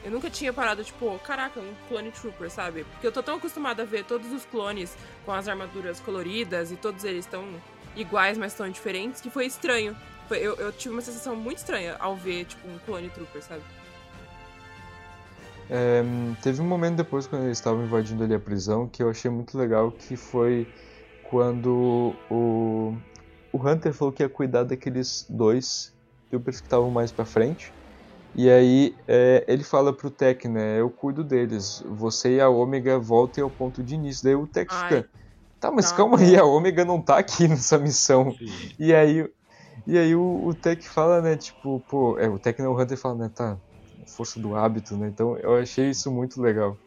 Eu nunca tinha parado, tipo, caraca, um Clone Trooper, sabe? Porque eu tô tão acostumada a ver todos os clones com as armaduras coloridas e todos eles tão iguais, mas tão diferentes, que foi estranho. Foi, eu, eu tive uma sensação muito estranha ao ver, tipo, um Clone Trooper, sabe? É, teve um momento depois, quando eles estavam invadindo ali a prisão, que eu achei muito legal, que foi quando o, o Hunter falou que ia cuidar daqueles dois troopers que estavam mais pra frente. E aí é, ele fala pro Tech, né? Eu cuido deles. Você e a Ômega voltem ao ponto de início. Daí o Tech Ai. fica. Tá, mas Tá calma aí, a Ômega não tá aqui nessa missão. Sim. E aí, e aí o, o Tech fala, né? Tipo, pô, é, o Tech não, o Hunter fala, né? Tá, força do hábito, né? Então eu achei isso muito legal.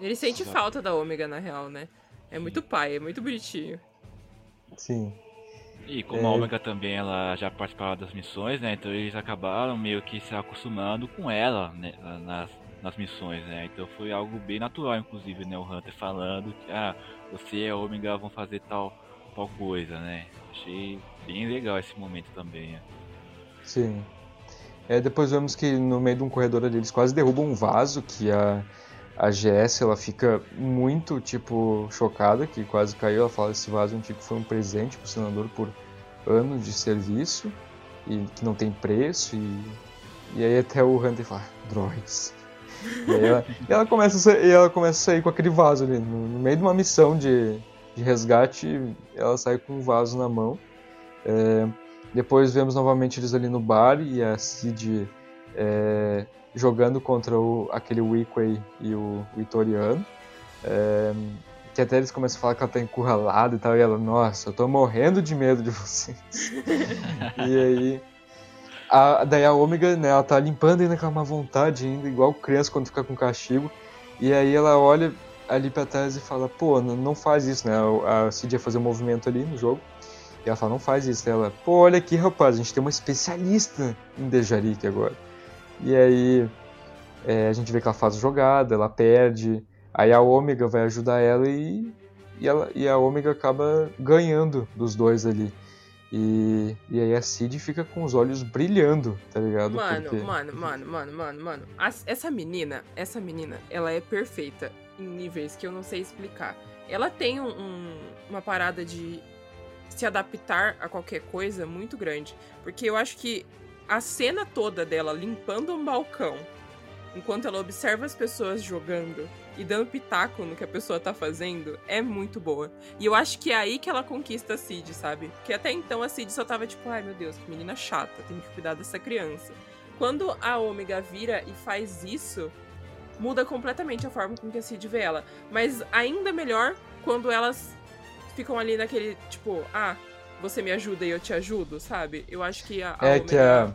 Ele sente Exato. falta da Ômega, na real, né? É muito pai, é muito bonitinho. Sim. E como É. a Omega também ela já participava das missões, né? Então eles acabaram meio que se acostumando com ela né, nas, nas missões, né? Então foi algo bem natural, inclusive, né? O Hunter falando que ah, você e a Omega vão fazer tal, tal coisa, né? Achei bem legal esse momento também. né? Sim. É, depois vemos que no meio de um corredor ali eles quase derrubam um vaso que a, a GS ela fica muito tipo chocada que quase caiu. Ela fala esse vaso antigo foi um presente pro senador por anos de serviço e que não tem preço e, e aí até o Hunter fala "Ah, droids. E ela, e ela começa a sair, ela começa a sair com aquele vaso ali no, no meio de uma missão de, de resgate. Ela sai com um vaso na mão. É, depois vemos novamente eles ali no bar e a Cid é, jogando contra o, aquele Weequay e o, o Itoriano. É, que até eles começam a falar que ela tá encurralada e tal, e ela, nossa, eu tô morrendo de medo de vocês. e aí. A, daí a Ômega, né, ela tá limpando ainda com uma vontade ainda, igual criança quando fica com castigo. E aí ela olha ali pra trás e fala, pô, não faz isso, né? A Cid ia fazer um movimento ali no jogo. E ela fala, não faz isso. Ela, pô, olha aqui, rapaz, a gente tem uma especialista em Dejarik agora. E aí é, a gente vê que ela faz jogada, ela perde. Aí a Ômega vai ajudar ela e, e, ela, e a Ômega acaba ganhando dos dois ali. E, e aí a Cid fica com os olhos brilhando, tá ligado? Mano, Porque- mano, mano, mano, mano, mano. Essa menina, essa menina, ela é perfeita em níveis que eu não sei explicar. Ela tem um- um- uma parada de se adaptar a qualquer coisa muito grande. Porque eu acho que a cena toda dela limpando um balcão, enquanto ela observa as pessoas jogando e dando pitaco no que a pessoa tá fazendo, é muito boa. E eu acho que é aí que ela conquista a Cid, sabe? Porque até então a Cid só tava tipo, ai meu Deus, que menina chata, tem que cuidar dessa criança. Quando a Ômega vira e faz isso, muda completamente a forma com que a Cid vê ela. Mas ainda melhor quando elas ficam ali naquele, tipo, ah, você me ajuda e eu te ajudo, sabe? Eu acho que a, a É que a,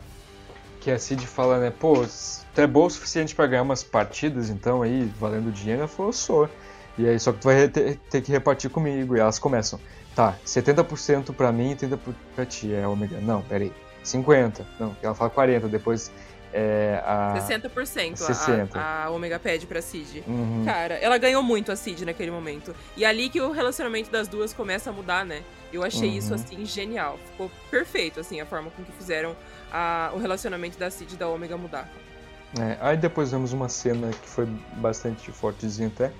que a Cid fala, né? Pô, tu é boa o suficiente pra ganhar umas partidas, então, aí, valendo dinheiro? Ela falou, sou. E aí, só que tu vai ter, ter que repartir comigo. E elas começam, tá, 70% pra mim e 30% pra ti. É Ômega, não, peraí, 50%. Não, ela fala 40%, depois é a... 60%, 60. A, a Ômega pede pra Cid. Uhum. Cara, ela ganhou muito a Cid naquele momento. E ali que o relacionamento das duas começa a mudar, né? Eu achei Uhum. isso, assim, genial. Ficou perfeito, assim, a forma com que fizeram a- o relacionamento da Cid e da Ômega mudar. É, aí depois vemos uma cena que foi bastante fortezinha até,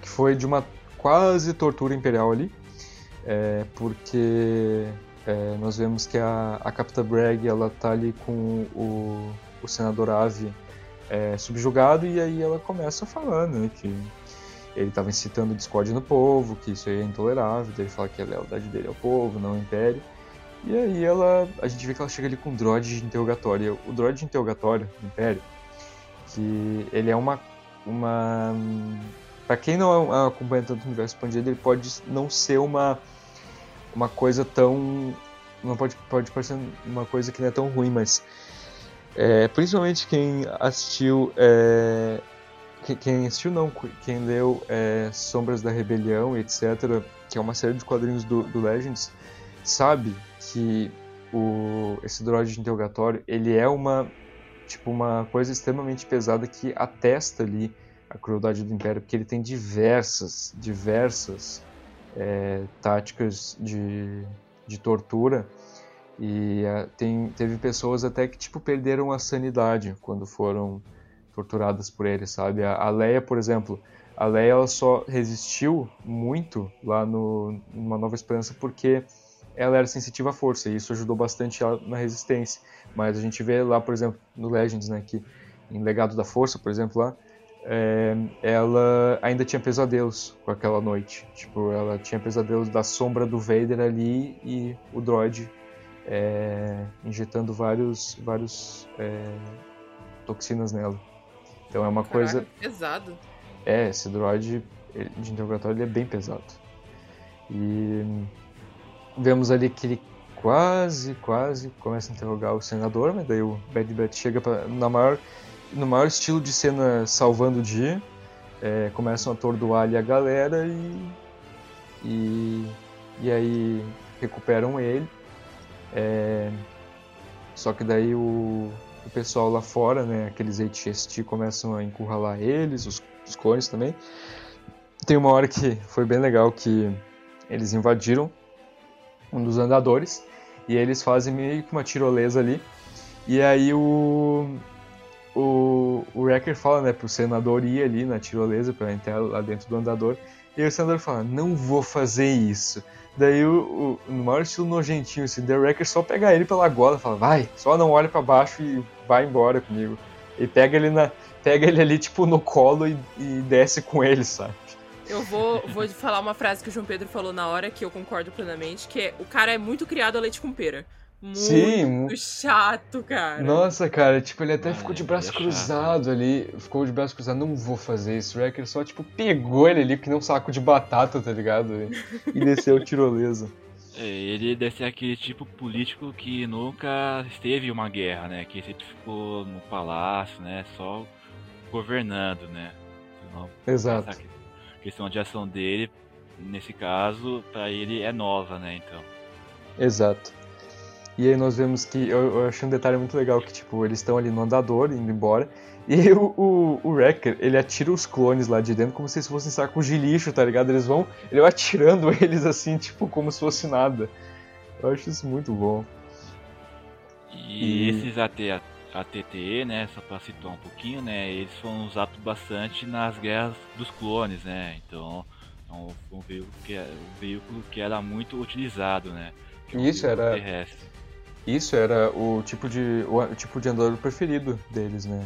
que foi de uma quase tortura imperial ali, é, porque é, nós vemos que a, a Capitã Bragg ela tá ali com o, o senador Ave é, subjugado e aí ela começa falando né, que ele estava incitando discórdia no povo, que isso aí é intolerável, ele fala que a lealdade dele ao povo, não ao império. E aí ela, a gente vê que ela chega ali com um droid de interrogatório. O droid de interrogatório do Império, que ele é uma uma para quem não acompanha tanto o universo expandido, ele pode não ser uma uma coisa tão não pode pode parecer uma coisa que não é tão ruim, mas é, principalmente quem assistiu é, quem assistiu não, quem leu é, Sombras da Rebelião, etc, que é uma série de quadrinhos do, do Legends, sabe que o, esse droid de interrogatório ele é uma tipo uma coisa extremamente pesada que atesta ali a crueldade do Império, porque ele tem diversas, diversas é, táticas de, de tortura e é, tem, teve pessoas até que tipo perderam a sanidade quando foram torturadas por ele, sabe? A, a Leia, por exemplo, a Leia ela só resistiu muito lá no numa Nova Esperança porque ela era sensitiva à força e isso ajudou bastante ela na resistência. Mas a gente vê lá, por exemplo, no Legends, né, que em Legado da Força, por exemplo, lá, é, ela ainda tinha pesadelos com aquela noite. Tipo, ela tinha pesadelos da sombra do Vader ali e o droid é, injetando vários, vários é, toxinas nela. Então é uma Caraca, coisa. pesado. É, esse droid de interrogatório ele é bem pesado. E vemos ali que ele quase, quase começa a interrogar o senador, mas daí o Bad Bat chega pra, na maior, no maior estilo de cena salvando o dia. É, começam a atordoar ali a galera e, e, e aí recuperam ele. É, só que daí o, o pessoal lá fora, né, aqueles HST começam a encurralar eles, os, os clones também. Tem uma hora que foi bem legal que eles invadiram um dos andadores e eles fazem meio que uma tirolesa ali. E aí o o, o Wrecker fala, né, pro senador ir ali na tirolesa para entrar lá dentro do andador. E o senador fala: "Não vou fazer isso". Daí o, o no maior estilo nojentinho assim, o Wrecker só pega ele pela gola, fala: "Vai, só não olha para baixo e vai embora comigo". E pega ele na pega ele ali tipo no colo e, e desce com ele, sabe? Eu vou, vou falar uma frase que o João Pedro falou na hora, que eu concordo plenamente, que é o cara é muito criado a leite com pera. Muito Sim. chato, cara. Nossa, cara, tipo, ele até Ah, ficou de ele braço é cruzado ali. Ficou de braço cruzado, não vou fazer isso. O Wrecker só, tipo, pegou ele ali, que nem um saco de batata, tá ligado? E, desceu o tirolesa. É, Ele deve ser aquele tipo político que nunca esteve em uma guerra, né? Que sempre ficou no palácio, né? Só governando, né? Então, Exato. essa questão de ação dele, nesse caso, pra ele é nova, né? Então. Exato. E aí nós vemos que. Eu, eu achei um detalhe muito legal que, tipo, eles estão ali no andador, indo embora. E o, o, o Wrecker, ele atira os clones lá de dentro como se eles fossem sacos de lixo, tá ligado? Eles vão. Ele vai atirando eles assim, tipo, como se fosse nada. Eu acho isso muito bom. E E- esses AT, ATTE, né, só pra citar um pouquinho, né, eles foram usados bastante nas guerras dos clones, né, então é um, um veículo, que, é- um veículo que era muito utilizado, né. que é Isso, era- Terrestre. Isso era o tipo de. o, tipo de andador preferido deles, né?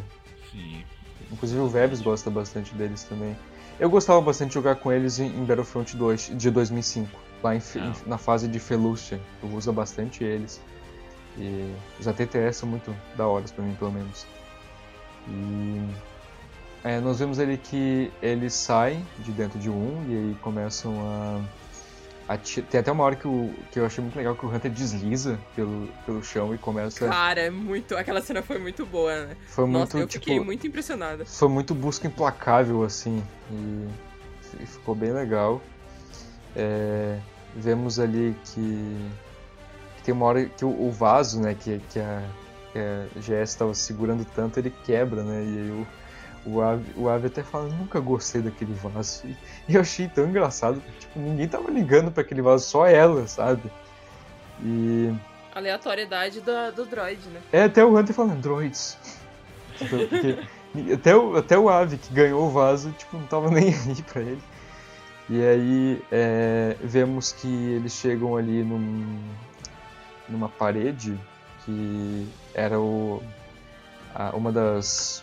Sim. Inclusive o Vebs gosta bastante deles também. Eu gostava bastante de jogar com eles em, Battlefront 2 de 2005, lá em Ah. na fase de Felucia. Eu uso bastante eles. E os ATTS são muito da hora pra mim, pelo menos. E é, nós vemos ali que eles saem de dentro de um e aí começam a. Tem até uma hora que, o, que eu achei muito legal que o Hunter desliza pelo, pelo chão e começa. Cara, é muito. Aquela cena foi muito boa, né? Foi Nossa, muito eu tipo. fiquei muito impressionada. foi muito busca implacável assim e, e ficou bem legal. É, vemos ali que, que tem uma hora que o, o vaso, né, que, que a, que a GS estava segurando tanto, ele quebra, né, e aí o, o, Ave, o Ave até fala, nunca gostei daquele vaso. E, e eu achei tão engraçado, porque tipo, ninguém tava ligando para aquele vaso, só ela, sabe? E Aleatoriedade do, do droid, né? é até o Hunter falando, droids. Tipo, porque até, o, até o Ave que ganhou o vaso, tipo, não tava nem aí pra ele. E aí é, vemos que eles chegam ali num, numa parede que era o, a- uma das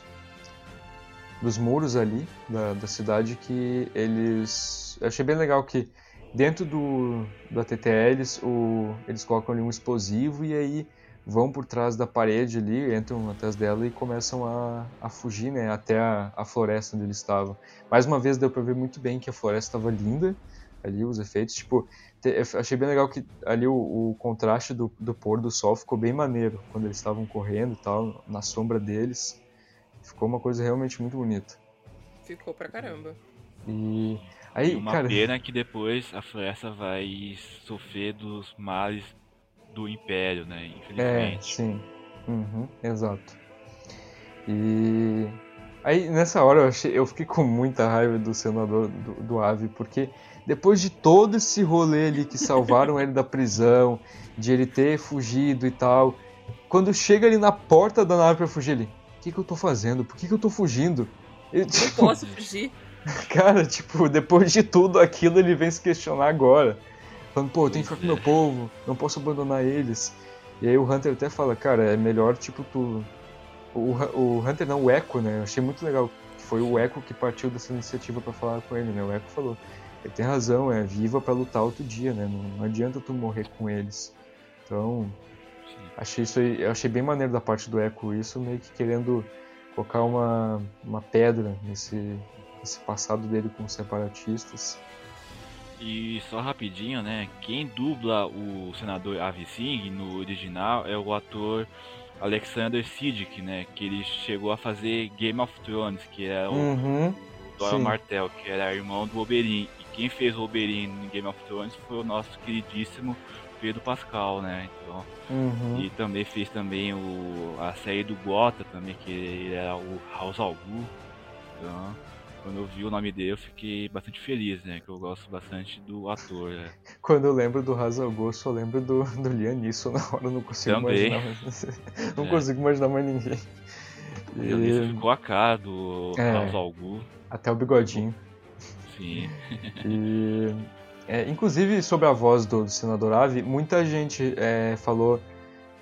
dos muros ali da, da cidade que eles eu achei bem legal que dentro do, do ATTE eles, o, eles colocam ali um explosivo e aí vão por trás da parede ali, entram atrás dela e começam a, a fugir, né, até a, a floresta onde eles estavam. Mais uma vez deu pra ver muito bem que a floresta estava linda, ali os efeitos, tipo, te- achei bem legal que ali o, o contraste do, do pôr do sol ficou bem maneiro, quando eles estavam correndo e tal, na sombra deles, ficou uma coisa realmente muito bonita. Ficou pra caramba. E aí, e uma cara, pena que depois a floresta vai sofrer dos males do Império, né, É, infelizmente. sim. Uhum, exato. E aí nessa hora eu, achei, eu fiquei com muita raiva do senador do, do Ave, porque depois de todo esse rolê ali que salvaram ele da prisão, de ele ter fugido e tal, quando chega ali na porta da nave pra fugir, ele: que, que eu tô fazendo? Por que, que eu tô fugindo? Eu, tipo, não posso fugir. Cara, tipo, depois de tudo aquilo, ele vem se questionar agora. Falando, pô, eu tenho que ficar com meu povo, não posso abandonar eles. E aí o Hunter até fala, cara, é melhor, tipo, tu. O, o Hunter não, o Echo, né? Eu achei muito legal. Que foi o Echo que partiu dessa iniciativa para falar com ele, né? O Echo falou, ele tem razão, é viva para lutar outro dia, né? Não, não, adianta tu morrer com eles. Então, achei isso aí, eu achei bem maneiro da parte do Echo isso, meio que querendo colocar uma, uma pedra nesse, nesse passado dele com os separatistas. E só rapidinho, né? Quem dubla o senador Avi Singh no original é o ator Alexander Siddiq, né? Que ele chegou a fazer Game of Thrones, que é o uhum, Doyle Martell, que era irmão do Oberyn. E quem fez o Oberyn em Game of Thrones foi o nosso queridíssimo Pedro Pascal, né? Então, uhum. E também fez também o, a série do Gota também, que ele era o House Algu. Então, quando eu vi o nome dele, eu fiquei bastante feliz, né? Que eu gosto bastante do ator. Né? Quando eu lembro do Hazalgu, eu só lembro do, do Liam Neeson na hora, não consigo Também. imaginar mais, Não é. consigo imaginar mais ninguém. E... ficou a cara do é, Hazalgu. Até o bigodinho. Sim. e... É, inclusive, sobre a voz do, do senador Ave, muita gente é, falou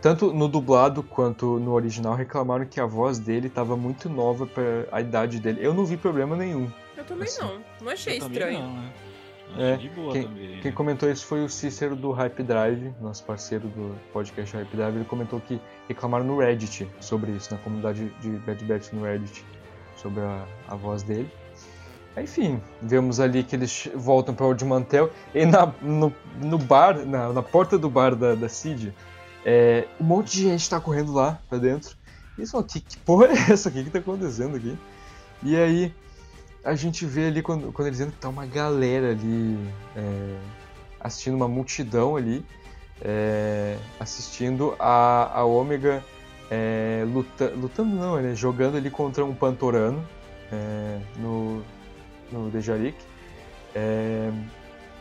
tanto no dublado quanto no original reclamaram que a voz dele estava muito nova para a idade dele. Eu não vi problema nenhum. Eu também assim. não. Não achei eu estranho. Não, né? É, quem, também, quem comentou isso foi o Cícero do Hype Drive, nosso parceiro do podcast Hype Drive. Ele comentou que reclamaram no Reddit sobre isso, na comunidade de Bad Batch no Reddit, sobre a, a voz dele. Enfim, vemos ali que eles voltam para o Mantel e na, no, no bar, na, na porta do bar da, da Cid, é, um monte de gente tá correndo lá pra dentro. E eles falam, que, que porra é essa? O que tá acontecendo aqui? E aí a gente vê ali quando, quando eles entram tá uma galera ali é, assistindo uma multidão ali, é, assistindo a, a Ômega é, luta, lutando não, né, jogando ali contra um Pantorano é, no, no Dejarik. É,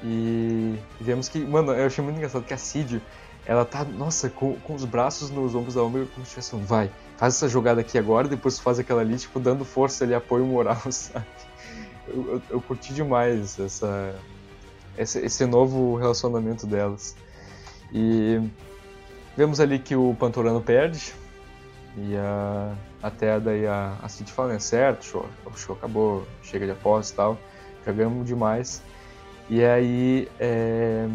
e vemos que, mano, eu achei muito engraçado que a Cid ela tá, nossa, com, com os braços nos ombros da Omega, como se tivesse um, vai, faz essa jogada aqui agora, depois faz aquela ali, tipo, dando força ali, apoio moral, sabe? Eu, eu, eu curti demais essa, esse, esse novo relacionamento delas. E vemos ali que o Pantorano perde, e a, até daí a, a Cid fala, é certo, show, o show acabou, chega de aposta e tal, já ganhamos demais. E aí, é,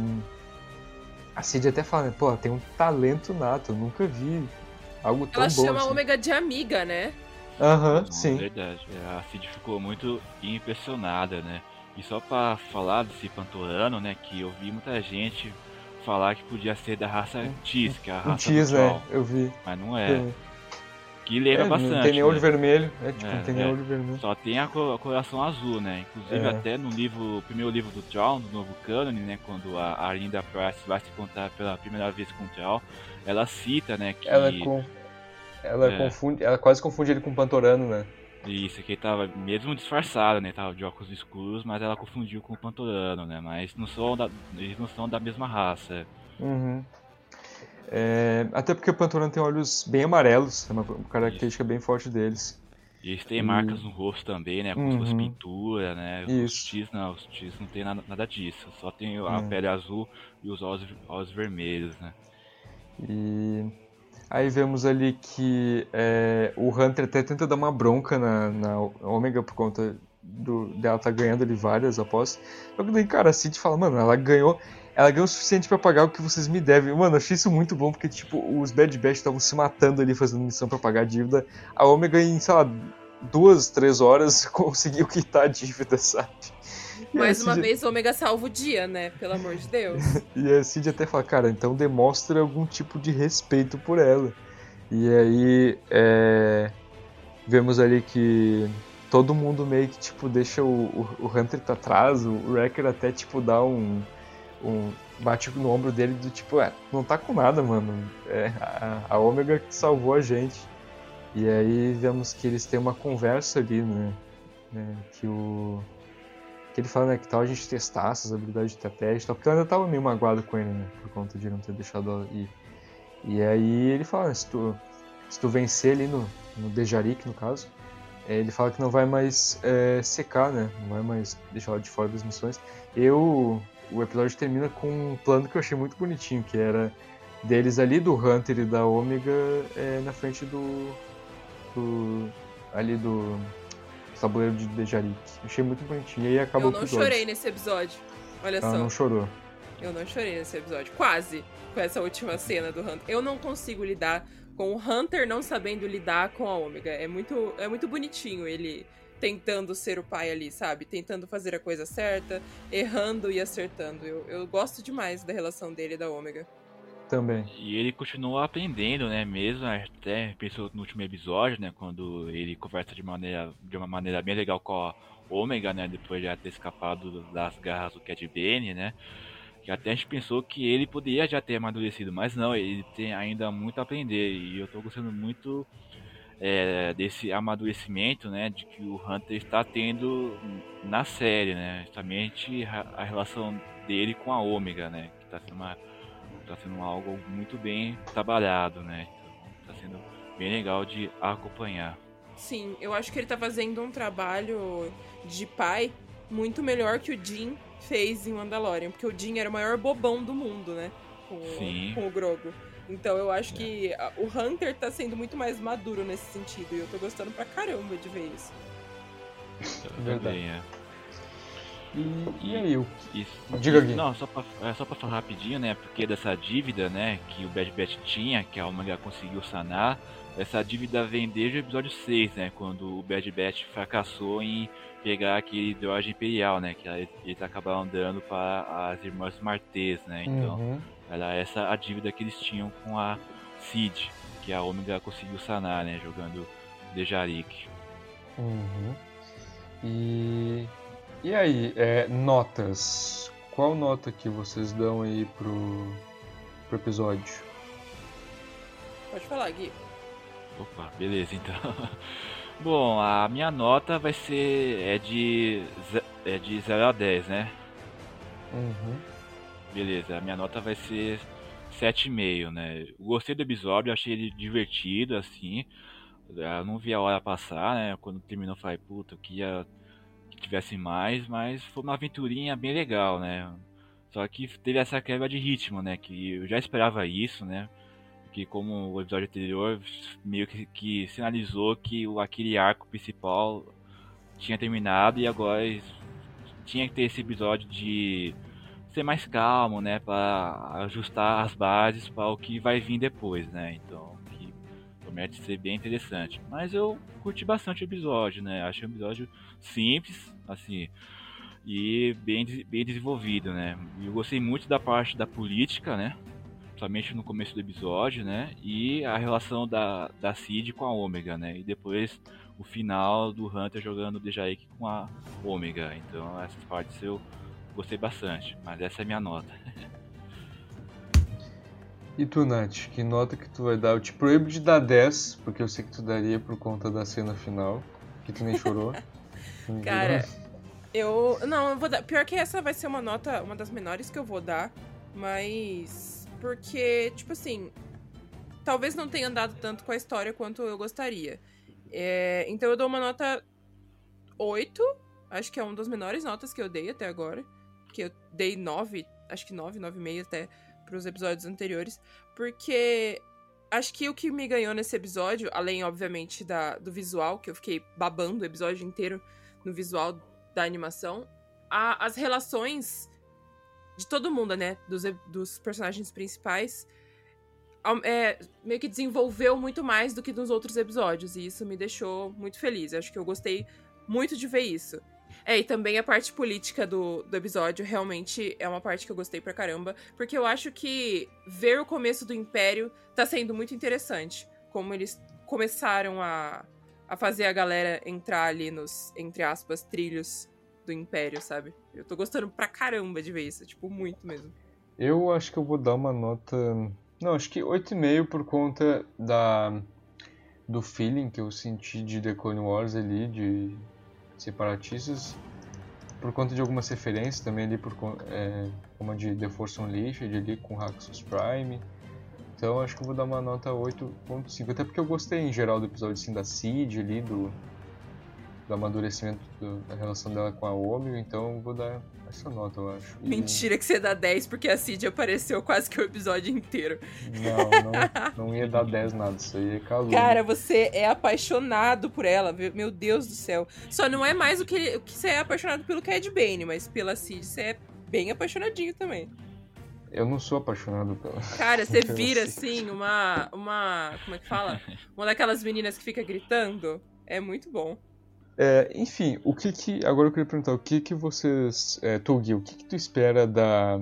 a Cid até fala, né? pô, tem um talento nato, eu nunca vi algo tão Ela bom. Ela chama assim. a Ômega de amiga, né? Aham, uhum, sim. Verdade, é, a Cid ficou muito impressionada, né? E só pra falar desse Pantorano, né, que eu vi muita gente falar que podia ser da raça Tis, que é a raça um Tis, né? Eu vi. Mas não é. é. Que lembra é, bastante. Não tem nem olho né? vermelho. É, tipo, é, não tem nem é. olho vermelho. Só tem a coloração azul, né? Inclusive, é. até no livro, primeiro livro do Troll, no novo canon, né? Quando a Arlinda Price vai se encontrar pela primeira vez com o Troll, ela cita, né? Que... Ela, com... ela é. confunde, ela quase confunde ele com o Pantorano, né? Isso, que ele tava mesmo disfarçado, né? Tava de óculos escuros, mas ela confundiu com o Pantorano, né? Mas não são da... eles não são da mesma raça. Uhum. É, até porque o Pantorano tem olhos bem amarelos, é uma característica Isso. bem forte deles. E eles têm e... marcas no rosto também, né? Se fosse uhum. pintura, né? Isso. Os Tis não, os Tis não tem nada, nada disso. Só tem a é. pele azul e os olhos, olhos vermelhos, né? E aí vemos ali que é, o Hunter até tenta dar uma bronca na, na Ômega por conta do, dela tá ganhando ali várias apostas. Só que daí, cara, a Cid fala, mano, ela ganhou ela ganhou o suficiente para pagar o que vocês me devem. Mano, achei isso muito bom, porque, tipo, os Bad Batch estavam se matando ali fazendo missão para pagar a dívida. A Omega, em, sei lá, duas, três horas, conseguiu quitar a dívida, sabe? Mais uma vez, o Omega salva o dia, né? Pelo amor de Deus. e a Cid até fala, cara, então demonstra algum tipo de respeito por ela. E aí, é... vemos ali que todo mundo meio que, tipo, deixa o, o, o Hunter pra trás, o Wrecker até, tipo, dá um um, bate no ombro dele do tipo, é, não tá com nada, mano. É a, Ômega que salvou a gente. E aí vemos que eles têm uma conversa ali, né? né que o que ele fala, né, que tal a gente testar essas habilidades de estratégia e tal, porque eu ainda tava meio magoado com ele, né, por conta de não ter deixado ela ir. E aí ele fala, né, se tu, se tu vencer ali no, no Dejarik, no caso, é, ele fala que não vai mais é, secar, né, não vai mais deixar ela de fora das missões. Eu, o episódio termina com um plano que eu achei muito bonitinho, que era deles ali, do Hunter e da Omega, é, na frente do, do ali do tabuleiro de Dejarik. Achei muito bonitinho. E aí acabou Eu não chorei nesse episódio. Olha Ela só. não chorou. Eu não chorei nesse episódio. Quase. Com essa última cena do Hunter. Eu não consigo lidar com o Hunter não sabendo lidar com a Ômega. É muito, é muito bonitinho ele tentando ser o pai ali, sabe? Tentando fazer a coisa certa, errando e acertando. Eu, eu gosto demais da relação dele e da Ômega. Também. E ele continua aprendendo, né? Mesmo até pensou no último episódio, né? Quando ele conversa de maneira de uma maneira bem legal com a Ômega, né? Depois de já ter escapado das garras do Cat Bane, né? Que até a gente pensou que ele poderia já ter amadurecido, mas não, ele tem ainda muito a aprender. E eu tô gostando muito é, desse amadurecimento, né? De que o Hunter está tendo na série, né? Justamente a a relação dele com a Ômega, né? Que tá sendo uma tá sendo algo muito bem trabalhado, né? Então, tá sendo bem legal de acompanhar. Sim, eu acho que ele tá fazendo um trabalho de pai muito melhor que o Jim fez em Mandalorian, porque o Jim era o maior bobão do mundo, né? Com, Sim. com o Grogu. Então eu acho que a- o Hunter tá sendo muito mais maduro nesse sentido, e eu tô gostando pra caramba de ver isso. Verdade. é. E, e aí, o Isso. Diga, Gui. Não, só pra, é, só pra falar rapidinho, né? Porque dessa dívida, né, que o Bad Batch tinha, que a Omega conseguiu sanar, essa dívida vem desde o episódio 6, né? Quando o Bad Batch fracassou em pegar aquele droid imperial, né? Que eles, eles acabaram dando para as irmãs Martês, né? Então, Uhum. Era essa a dívida que eles tinham com a Cid, que a Omega conseguiu sanar, né? Jogando Dejarik. Uhum. E, e aí, é, notas. Qual nota que vocês dão aí pro, pro episódio? Pode falar, Gui. Opa, beleza então. Bom, a minha nota vai ser é de é de 0 a 10, né? Uhum. Beleza, a minha nota vai ser 7,5, né? Gostei do episódio, achei ele divertido, assim. Eu não vi a hora passar, né? Quando terminou, falei, puta, eu queria que tivesse mais, mas foi uma aventurinha bem legal, né? Só que teve essa quebra de ritmo, né? Que eu já esperava isso, né? Porque como o episódio anterior meio que, que sinalizou que o, aquele arco principal tinha terminado e agora tinha que ter esse episódio de ser mais calmo, né, para ajustar as bases para o que vai vir depois, né? Então, que promete ser bem interessante. Mas eu curti bastante o episódio, né? Achei um episódio simples, assim, e bem, bem desenvolvido, né? Eu gostei muito da parte da política, né? Somente no começo do episódio, né? E a relação da, da Cid com a Ômega, né? E depois o final do Hunter jogando o Dejaik com a Ômega. Então essas partes eu gostei bastante, mas essa é a minha nota. E tu, Nath, que nota que tu vai dar? Eu te proíbo de dar 10, porque eu sei que tu daria por conta da cena final, que tu nem chorou. Cara, eu. Não, eu vou dar. Pior que essa vai ser uma nota, uma das menores que eu vou dar, mas. Porque, tipo assim. Talvez não tenha andado tanto com a história quanto eu gostaria. É, então eu dou uma nota 8. Acho que é uma das menores notas que eu dei até agora. Que eu dei 9, acho que 9, 9,5 até pros episódios anteriores. Porque acho que o que me ganhou nesse episódio, além, obviamente, da, do visual, que eu fiquei babando o episódio inteiro no visual da animação, a- as relações de todo mundo, né? Dos, dos personagens principais. é, meio que desenvolveu muito mais do que nos outros episódios. E isso me deixou muito feliz. Acho que eu gostei muito de ver isso. É, e também a parte política do, do episódio realmente é uma parte que eu gostei pra caramba. Porque eu acho que ver o começo do Império tá sendo muito interessante. Como eles começaram a, a fazer a galera entrar ali nos, entre aspas, trilhos do Império, sabe? Eu tô gostando pra caramba de ver isso, tipo, muito mesmo. Eu acho que eu vou dar uma nota. Não, acho que 8,5 por conta da do feeling que eu senti de The Clone Wars ali, de separatistas. por conta de algumas referências também ali, por, é, como a de The Force Unleashed ali com Raxus Prime. Então acho que eu vou dar uma nota 8.5, até porque eu gostei em geral do episódio assim, da Cid ali, do, do amadurecimento do, da relação dela com a Ômega, então vou dar essa nota, eu acho. E... Mentira que você dá 10 porque a Cid apareceu quase que o episódio inteiro. Não, não, não ia dar 10 nada, isso aí é calor. Cara, você é apaixonado por ela, meu Deus do céu. Só não é mais o que, o que você é apaixonado pelo Cad Bane, mas pela Cid você é bem apaixonadinho também. Eu não sou apaixonado pela. Cara, você vira assim, uma. uma. Como é que fala? Uma daquelas meninas que fica gritando. É muito bom. É, enfim, o que que. Agora eu queria perguntar, o que que vocês. É, o que que tu espera da.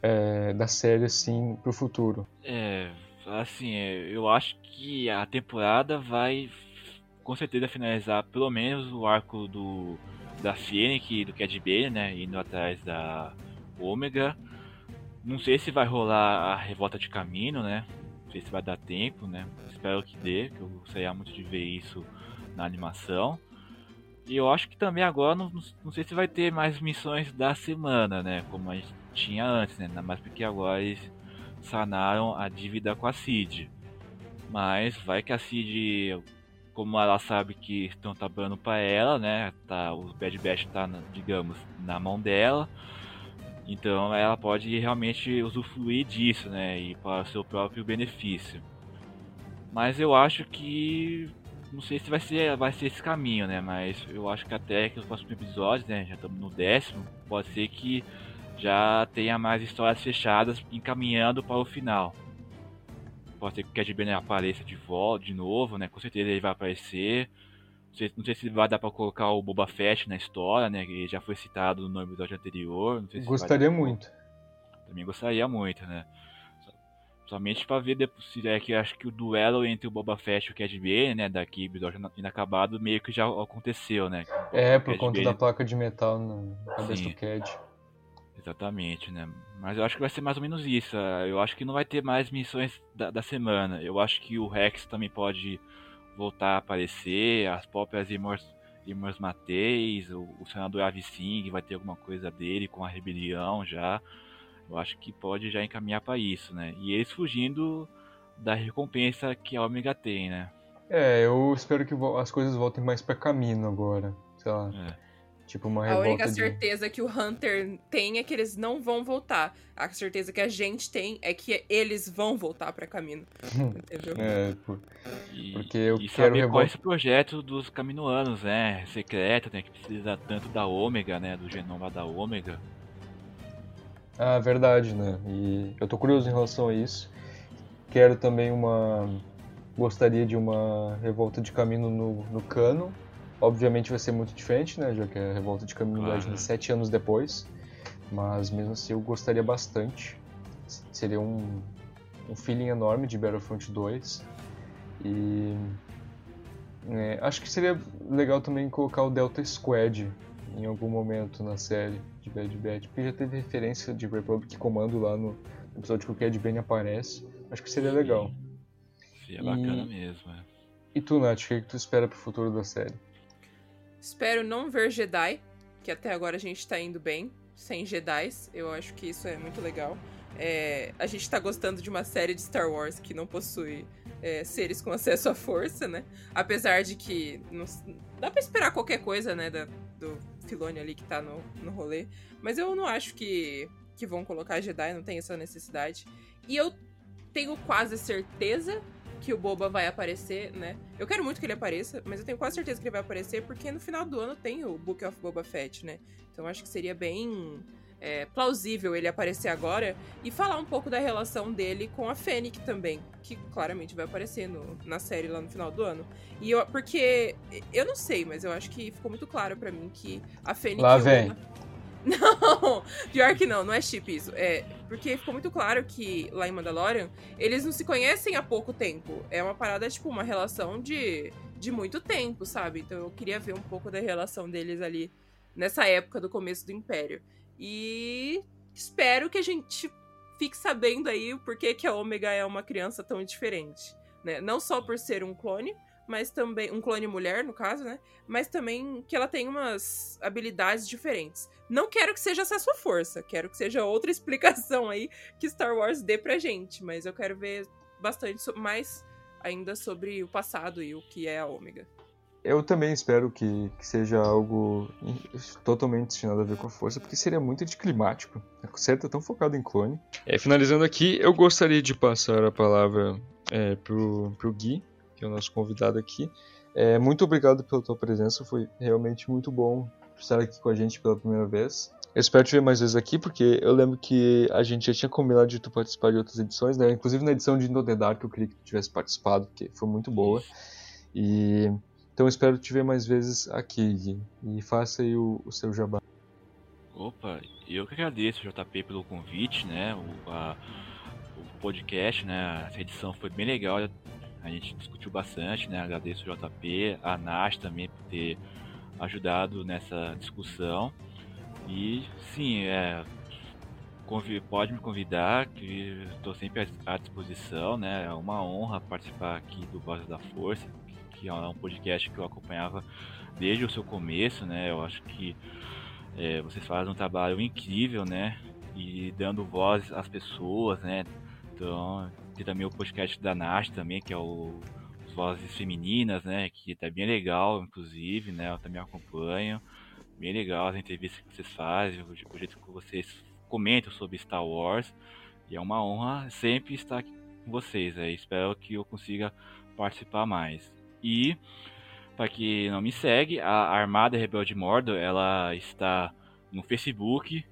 É, da série, assim, pro futuro? É. Assim, é, eu acho que a temporada vai com certeza finalizar pelo menos o arco do. Da e do Cad Bane, né? Indo atrás da Ômega. Não sei se vai rolar a revolta de caminho, né? Não sei se vai dar tempo, né? Espero que dê, que eu gostaria muito de ver isso na animação. E eu acho que também agora não, não sei se vai ter mais missões da semana, né? Como a gente tinha antes, né? Mais porque agora eles sanaram a dívida com a Cid. Mas vai que a Cid, como ela sabe que estão trabalhando para ela, né? Tá, o Bad Batch tá, digamos, na mão dela. Então ela pode realmente usufruir disso, né? E para o seu próprio benefício. Mas eu acho que não sei se vai ser, vai ser esse caminho, né? Mas eu acho que até que os próximos episódios, né? Já estamos no décimo, pode ser que já tenha mais histórias fechadas encaminhando para o final. Pode ser que o Cad Bane apareça de volta, de novo, né? Com certeza ele vai aparecer. Não sei, não sei se vai dar para colocar o Boba Fett na história, né? Que já foi citado no episódio anterior. Gostaria muito. Também gostaria muito, né? Somente pra ver se é que acho que o duelo entre o Boba Fett e o Cad Bane, né, daqui episódio inacabado, meio que já aconteceu, né? É, por conta Bane... da placa de metal na cabeça Sim. do Cad. Exatamente, né? Mas eu acho que vai ser mais ou menos isso. Eu acho que não vai ter mais missões da, da semana. Eu acho que o Rex também pode voltar a aparecer, as próprias Irmãos, Irmãos Mateis, o, o senador Avicing vai ter alguma coisa dele com a rebelião já. Eu acho que pode já encaminhar para isso, né? E eles fugindo da recompensa que a Omega tem, né? É, eu espero que as coisas voltem mais para caminho agora. Sei lá. É. Tipo uma A única de... certeza que o Hunter tem é que eles não vão voltar. A certeza que a gente tem é que eles vão voltar para caminho. Entendeu? é, por... porque eu e quero saber qual é esse projeto dos caminoanos, né? Secreto, né? Que precisa tanto da Ômega, né? Do genoma da Ômega. Ah, verdade, né? E eu tô curioso em relação a isso. Quero também uma. Gostaria de uma revolta de caminho no, no cano. Obviamente vai ser muito diferente, né? Já que a revolta de caminho claro. vai sete anos depois. Mas mesmo assim eu gostaria bastante. Seria um, um feeling enorme de Battlefront 2. E. É, acho que seria legal também colocar o Delta Squad em algum momento na série de Bad Batch, porque já teve referência de Republic Comando lá no episódio que o Cad Bane aparece. Acho que seria Sim. legal. Seria bacana mesmo, é. E tu, Nath, o que, é que tu espera pro futuro da série? Espero não ver Jedi, que até agora a gente tá indo bem, sem Jedi. Eu acho que isso é muito legal. É, a gente tá gostando de uma série de Star Wars que não possui é, seres com acesso à força, né? Apesar de que não, dá pra esperar qualquer coisa, né? Da, do Filone ali que tá no, no rolê. Mas eu não acho que, que vão colocar Jedi, não tem essa necessidade. E eu tenho quase certeza que o Boba vai aparecer, né? Eu quero muito que ele apareça, mas eu tenho quase certeza que ele vai aparecer porque no final do ano tem o Book of Boba Fett, né? Então acho que seria bem é, plausível ele aparecer agora e falar um pouco da relação dele com a Fennec também, que claramente vai aparecer no, na série lá no final do ano. E eu, porque eu não sei, mas eu acho que ficou muito claro para mim que a Fennec Lá vem. Não, pior que não, não é chip isso. É porque ficou muito claro que lá em Mandalorian eles não se conhecem há pouco tempo. É uma parada tipo uma relação de de muito tempo, sabe? Então eu queria ver um pouco da relação deles ali nessa época do começo do Império. E espero que a gente fique sabendo aí o porquê que a Ômega é uma criança tão diferente. Né? Não só por ser um clone, mas também. Um clone mulher, no caso, né? Mas também que ela tem umas habilidades diferentes. Não quero que seja essa sua força, quero que seja outra explicação aí que Star Wars dê pra gente, mas eu quero ver bastante mais ainda sobre o passado e o que é a Ômega. Eu também espero que, que, seja algo totalmente destinado a ver com a força, porque seria muito anticlimático. A série tá tão focada em clone. É, finalizando aqui, eu gostaria de passar a palavra é, pro, pro Gui, que é o nosso convidado aqui. É, muito obrigado pela tua presença, foi realmente muito bom estar aqui com a gente pela primeira vez. Eu espero te ver mais vezes aqui, porque eu lembro que a gente já tinha combinado de tu participar de outras edições, né? Inclusive na edição de No The Dark eu queria que tu tivesse participado, porque foi muito boa. E então espero te ver mais vezes aqui, Gui. E faça aí o, o seu jabá. Opa, eu que agradeço, JP, pelo convite, né? O, a, o podcast, né? Essa edição foi bem legal. A gente discutiu bastante, né? Agradeço o JP, a Nath também por ter ajudado nessa discussão. E sim, é, pode me convidar, que estou sempre à disposição, né? É uma honra participar aqui do Voz da Força que é um podcast que eu acompanhava desde o seu começo, né? Eu acho que é, vocês fazem um trabalho incrível, né? E dando voz às pessoas, né? Então, tem também o podcast da Nath também, que é o Vozes Femininas, né? Que tá bem legal, inclusive, né? Eu também acompanho. Bem legal as entrevistas que vocês fazem, o jeito que vocês comentam sobre Star Wars. E é uma honra sempre estar aqui com vocês. Né? Espero que eu consiga participar mais. E para quem não me segue, a Armada Rebelde Mordor, ela está no Facebook,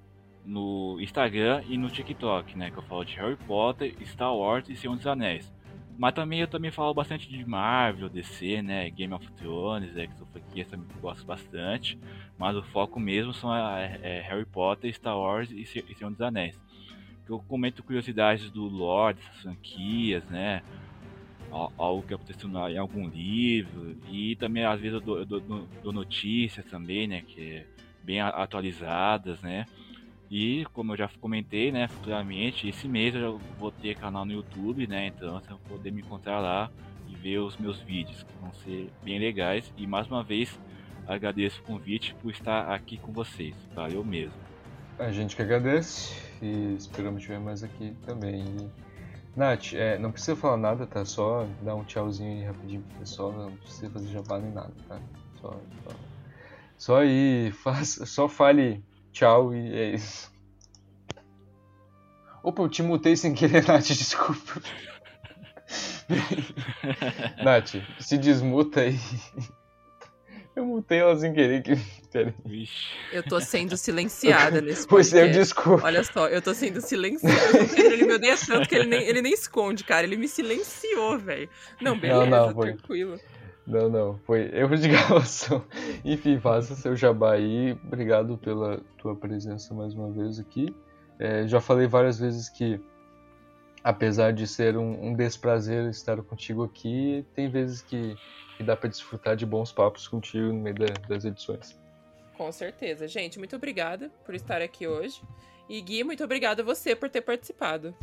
no Instagram e no TikTok, né, que eu falo de Harry Potter, Star Wars e Senhor dos Anéis. Mas também eu também falo bastante de Marvel, DC, né, Game of Thrones, é, que também eu gosto bastante. Mas o foco mesmo são é, é Harry Potter, Star Wars e Senhor dos Anéis. Eu comento curiosidades do lore dessas franquias, né, algo que aconteceu em algum livro e também às vezes eu dou, dou, dou notícias também, né, que é bem atualizadas, né. E como eu já comentei, né, futuramente, esse mês eu vou ter canal no YouTube, né, então você vai poder me encontrar lá e ver os meus vídeos, que vão ser bem legais. E mais uma vez agradeço o convite por estar aqui com vocês. Valeu mesmo. A gente que agradece e esperamos te ver mais aqui também. Nath, é, não precisa falar nada, tá? Só dar um tchauzinho aí rapidinho pro pessoal, não precisa fazer jabá nem nada, tá? Só, só, só aí, faça, só fale tchau e é isso. Opa, eu te mutei sem querer, Nath, desculpa. Nath, se desmuta aí. Eu mutei ela sem querer. Que... Eu tô sendo silenciada nesse Pois é, desculpa. Olha só, eu tô sendo silenciada. ele me odeia tanto que ele nem, ele nem esconde, cara. Ele me silenciou, velho. Não, beleza, não, não, foi... tranquilo. Não, não, foi erro de gravação. Enfim, faça seu jabá aí. Obrigado pela tua presença mais uma vez aqui. É, já falei várias vezes que, apesar de ser um, um desprazer estar contigo aqui, tem vezes que e dá para desfrutar de bons papos contigo no meio da, das edições. Com certeza. Gente, muito obrigada por estar aqui hoje. E Gui, muito obrigada a você por ter participado.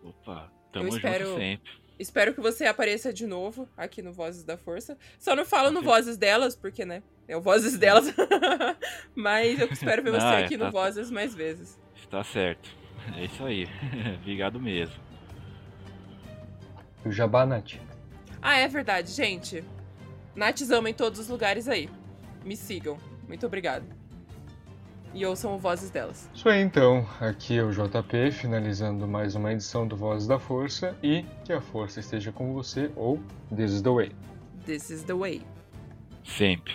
Opa, tamo Eu espero... junto sempre. Espero que você apareça de novo aqui no Vozes da Força. Só não falo no Vozes delas, porque, né? É o Vozes delas. Mas eu espero ver você aqui tá, no Vozes mais vezes. Está certo. É isso aí. Obrigado mesmo. O Jabá, Nath. Ah, é verdade, gente. Natzama em todos os lugares aí. Me sigam. Muito obrigado. E ouçam vozes delas. Isso aí então, aqui é o JP, finalizando mais uma edição do Vozes da Força e que a força esteja com você ou This is the way. This is the way. Sempre.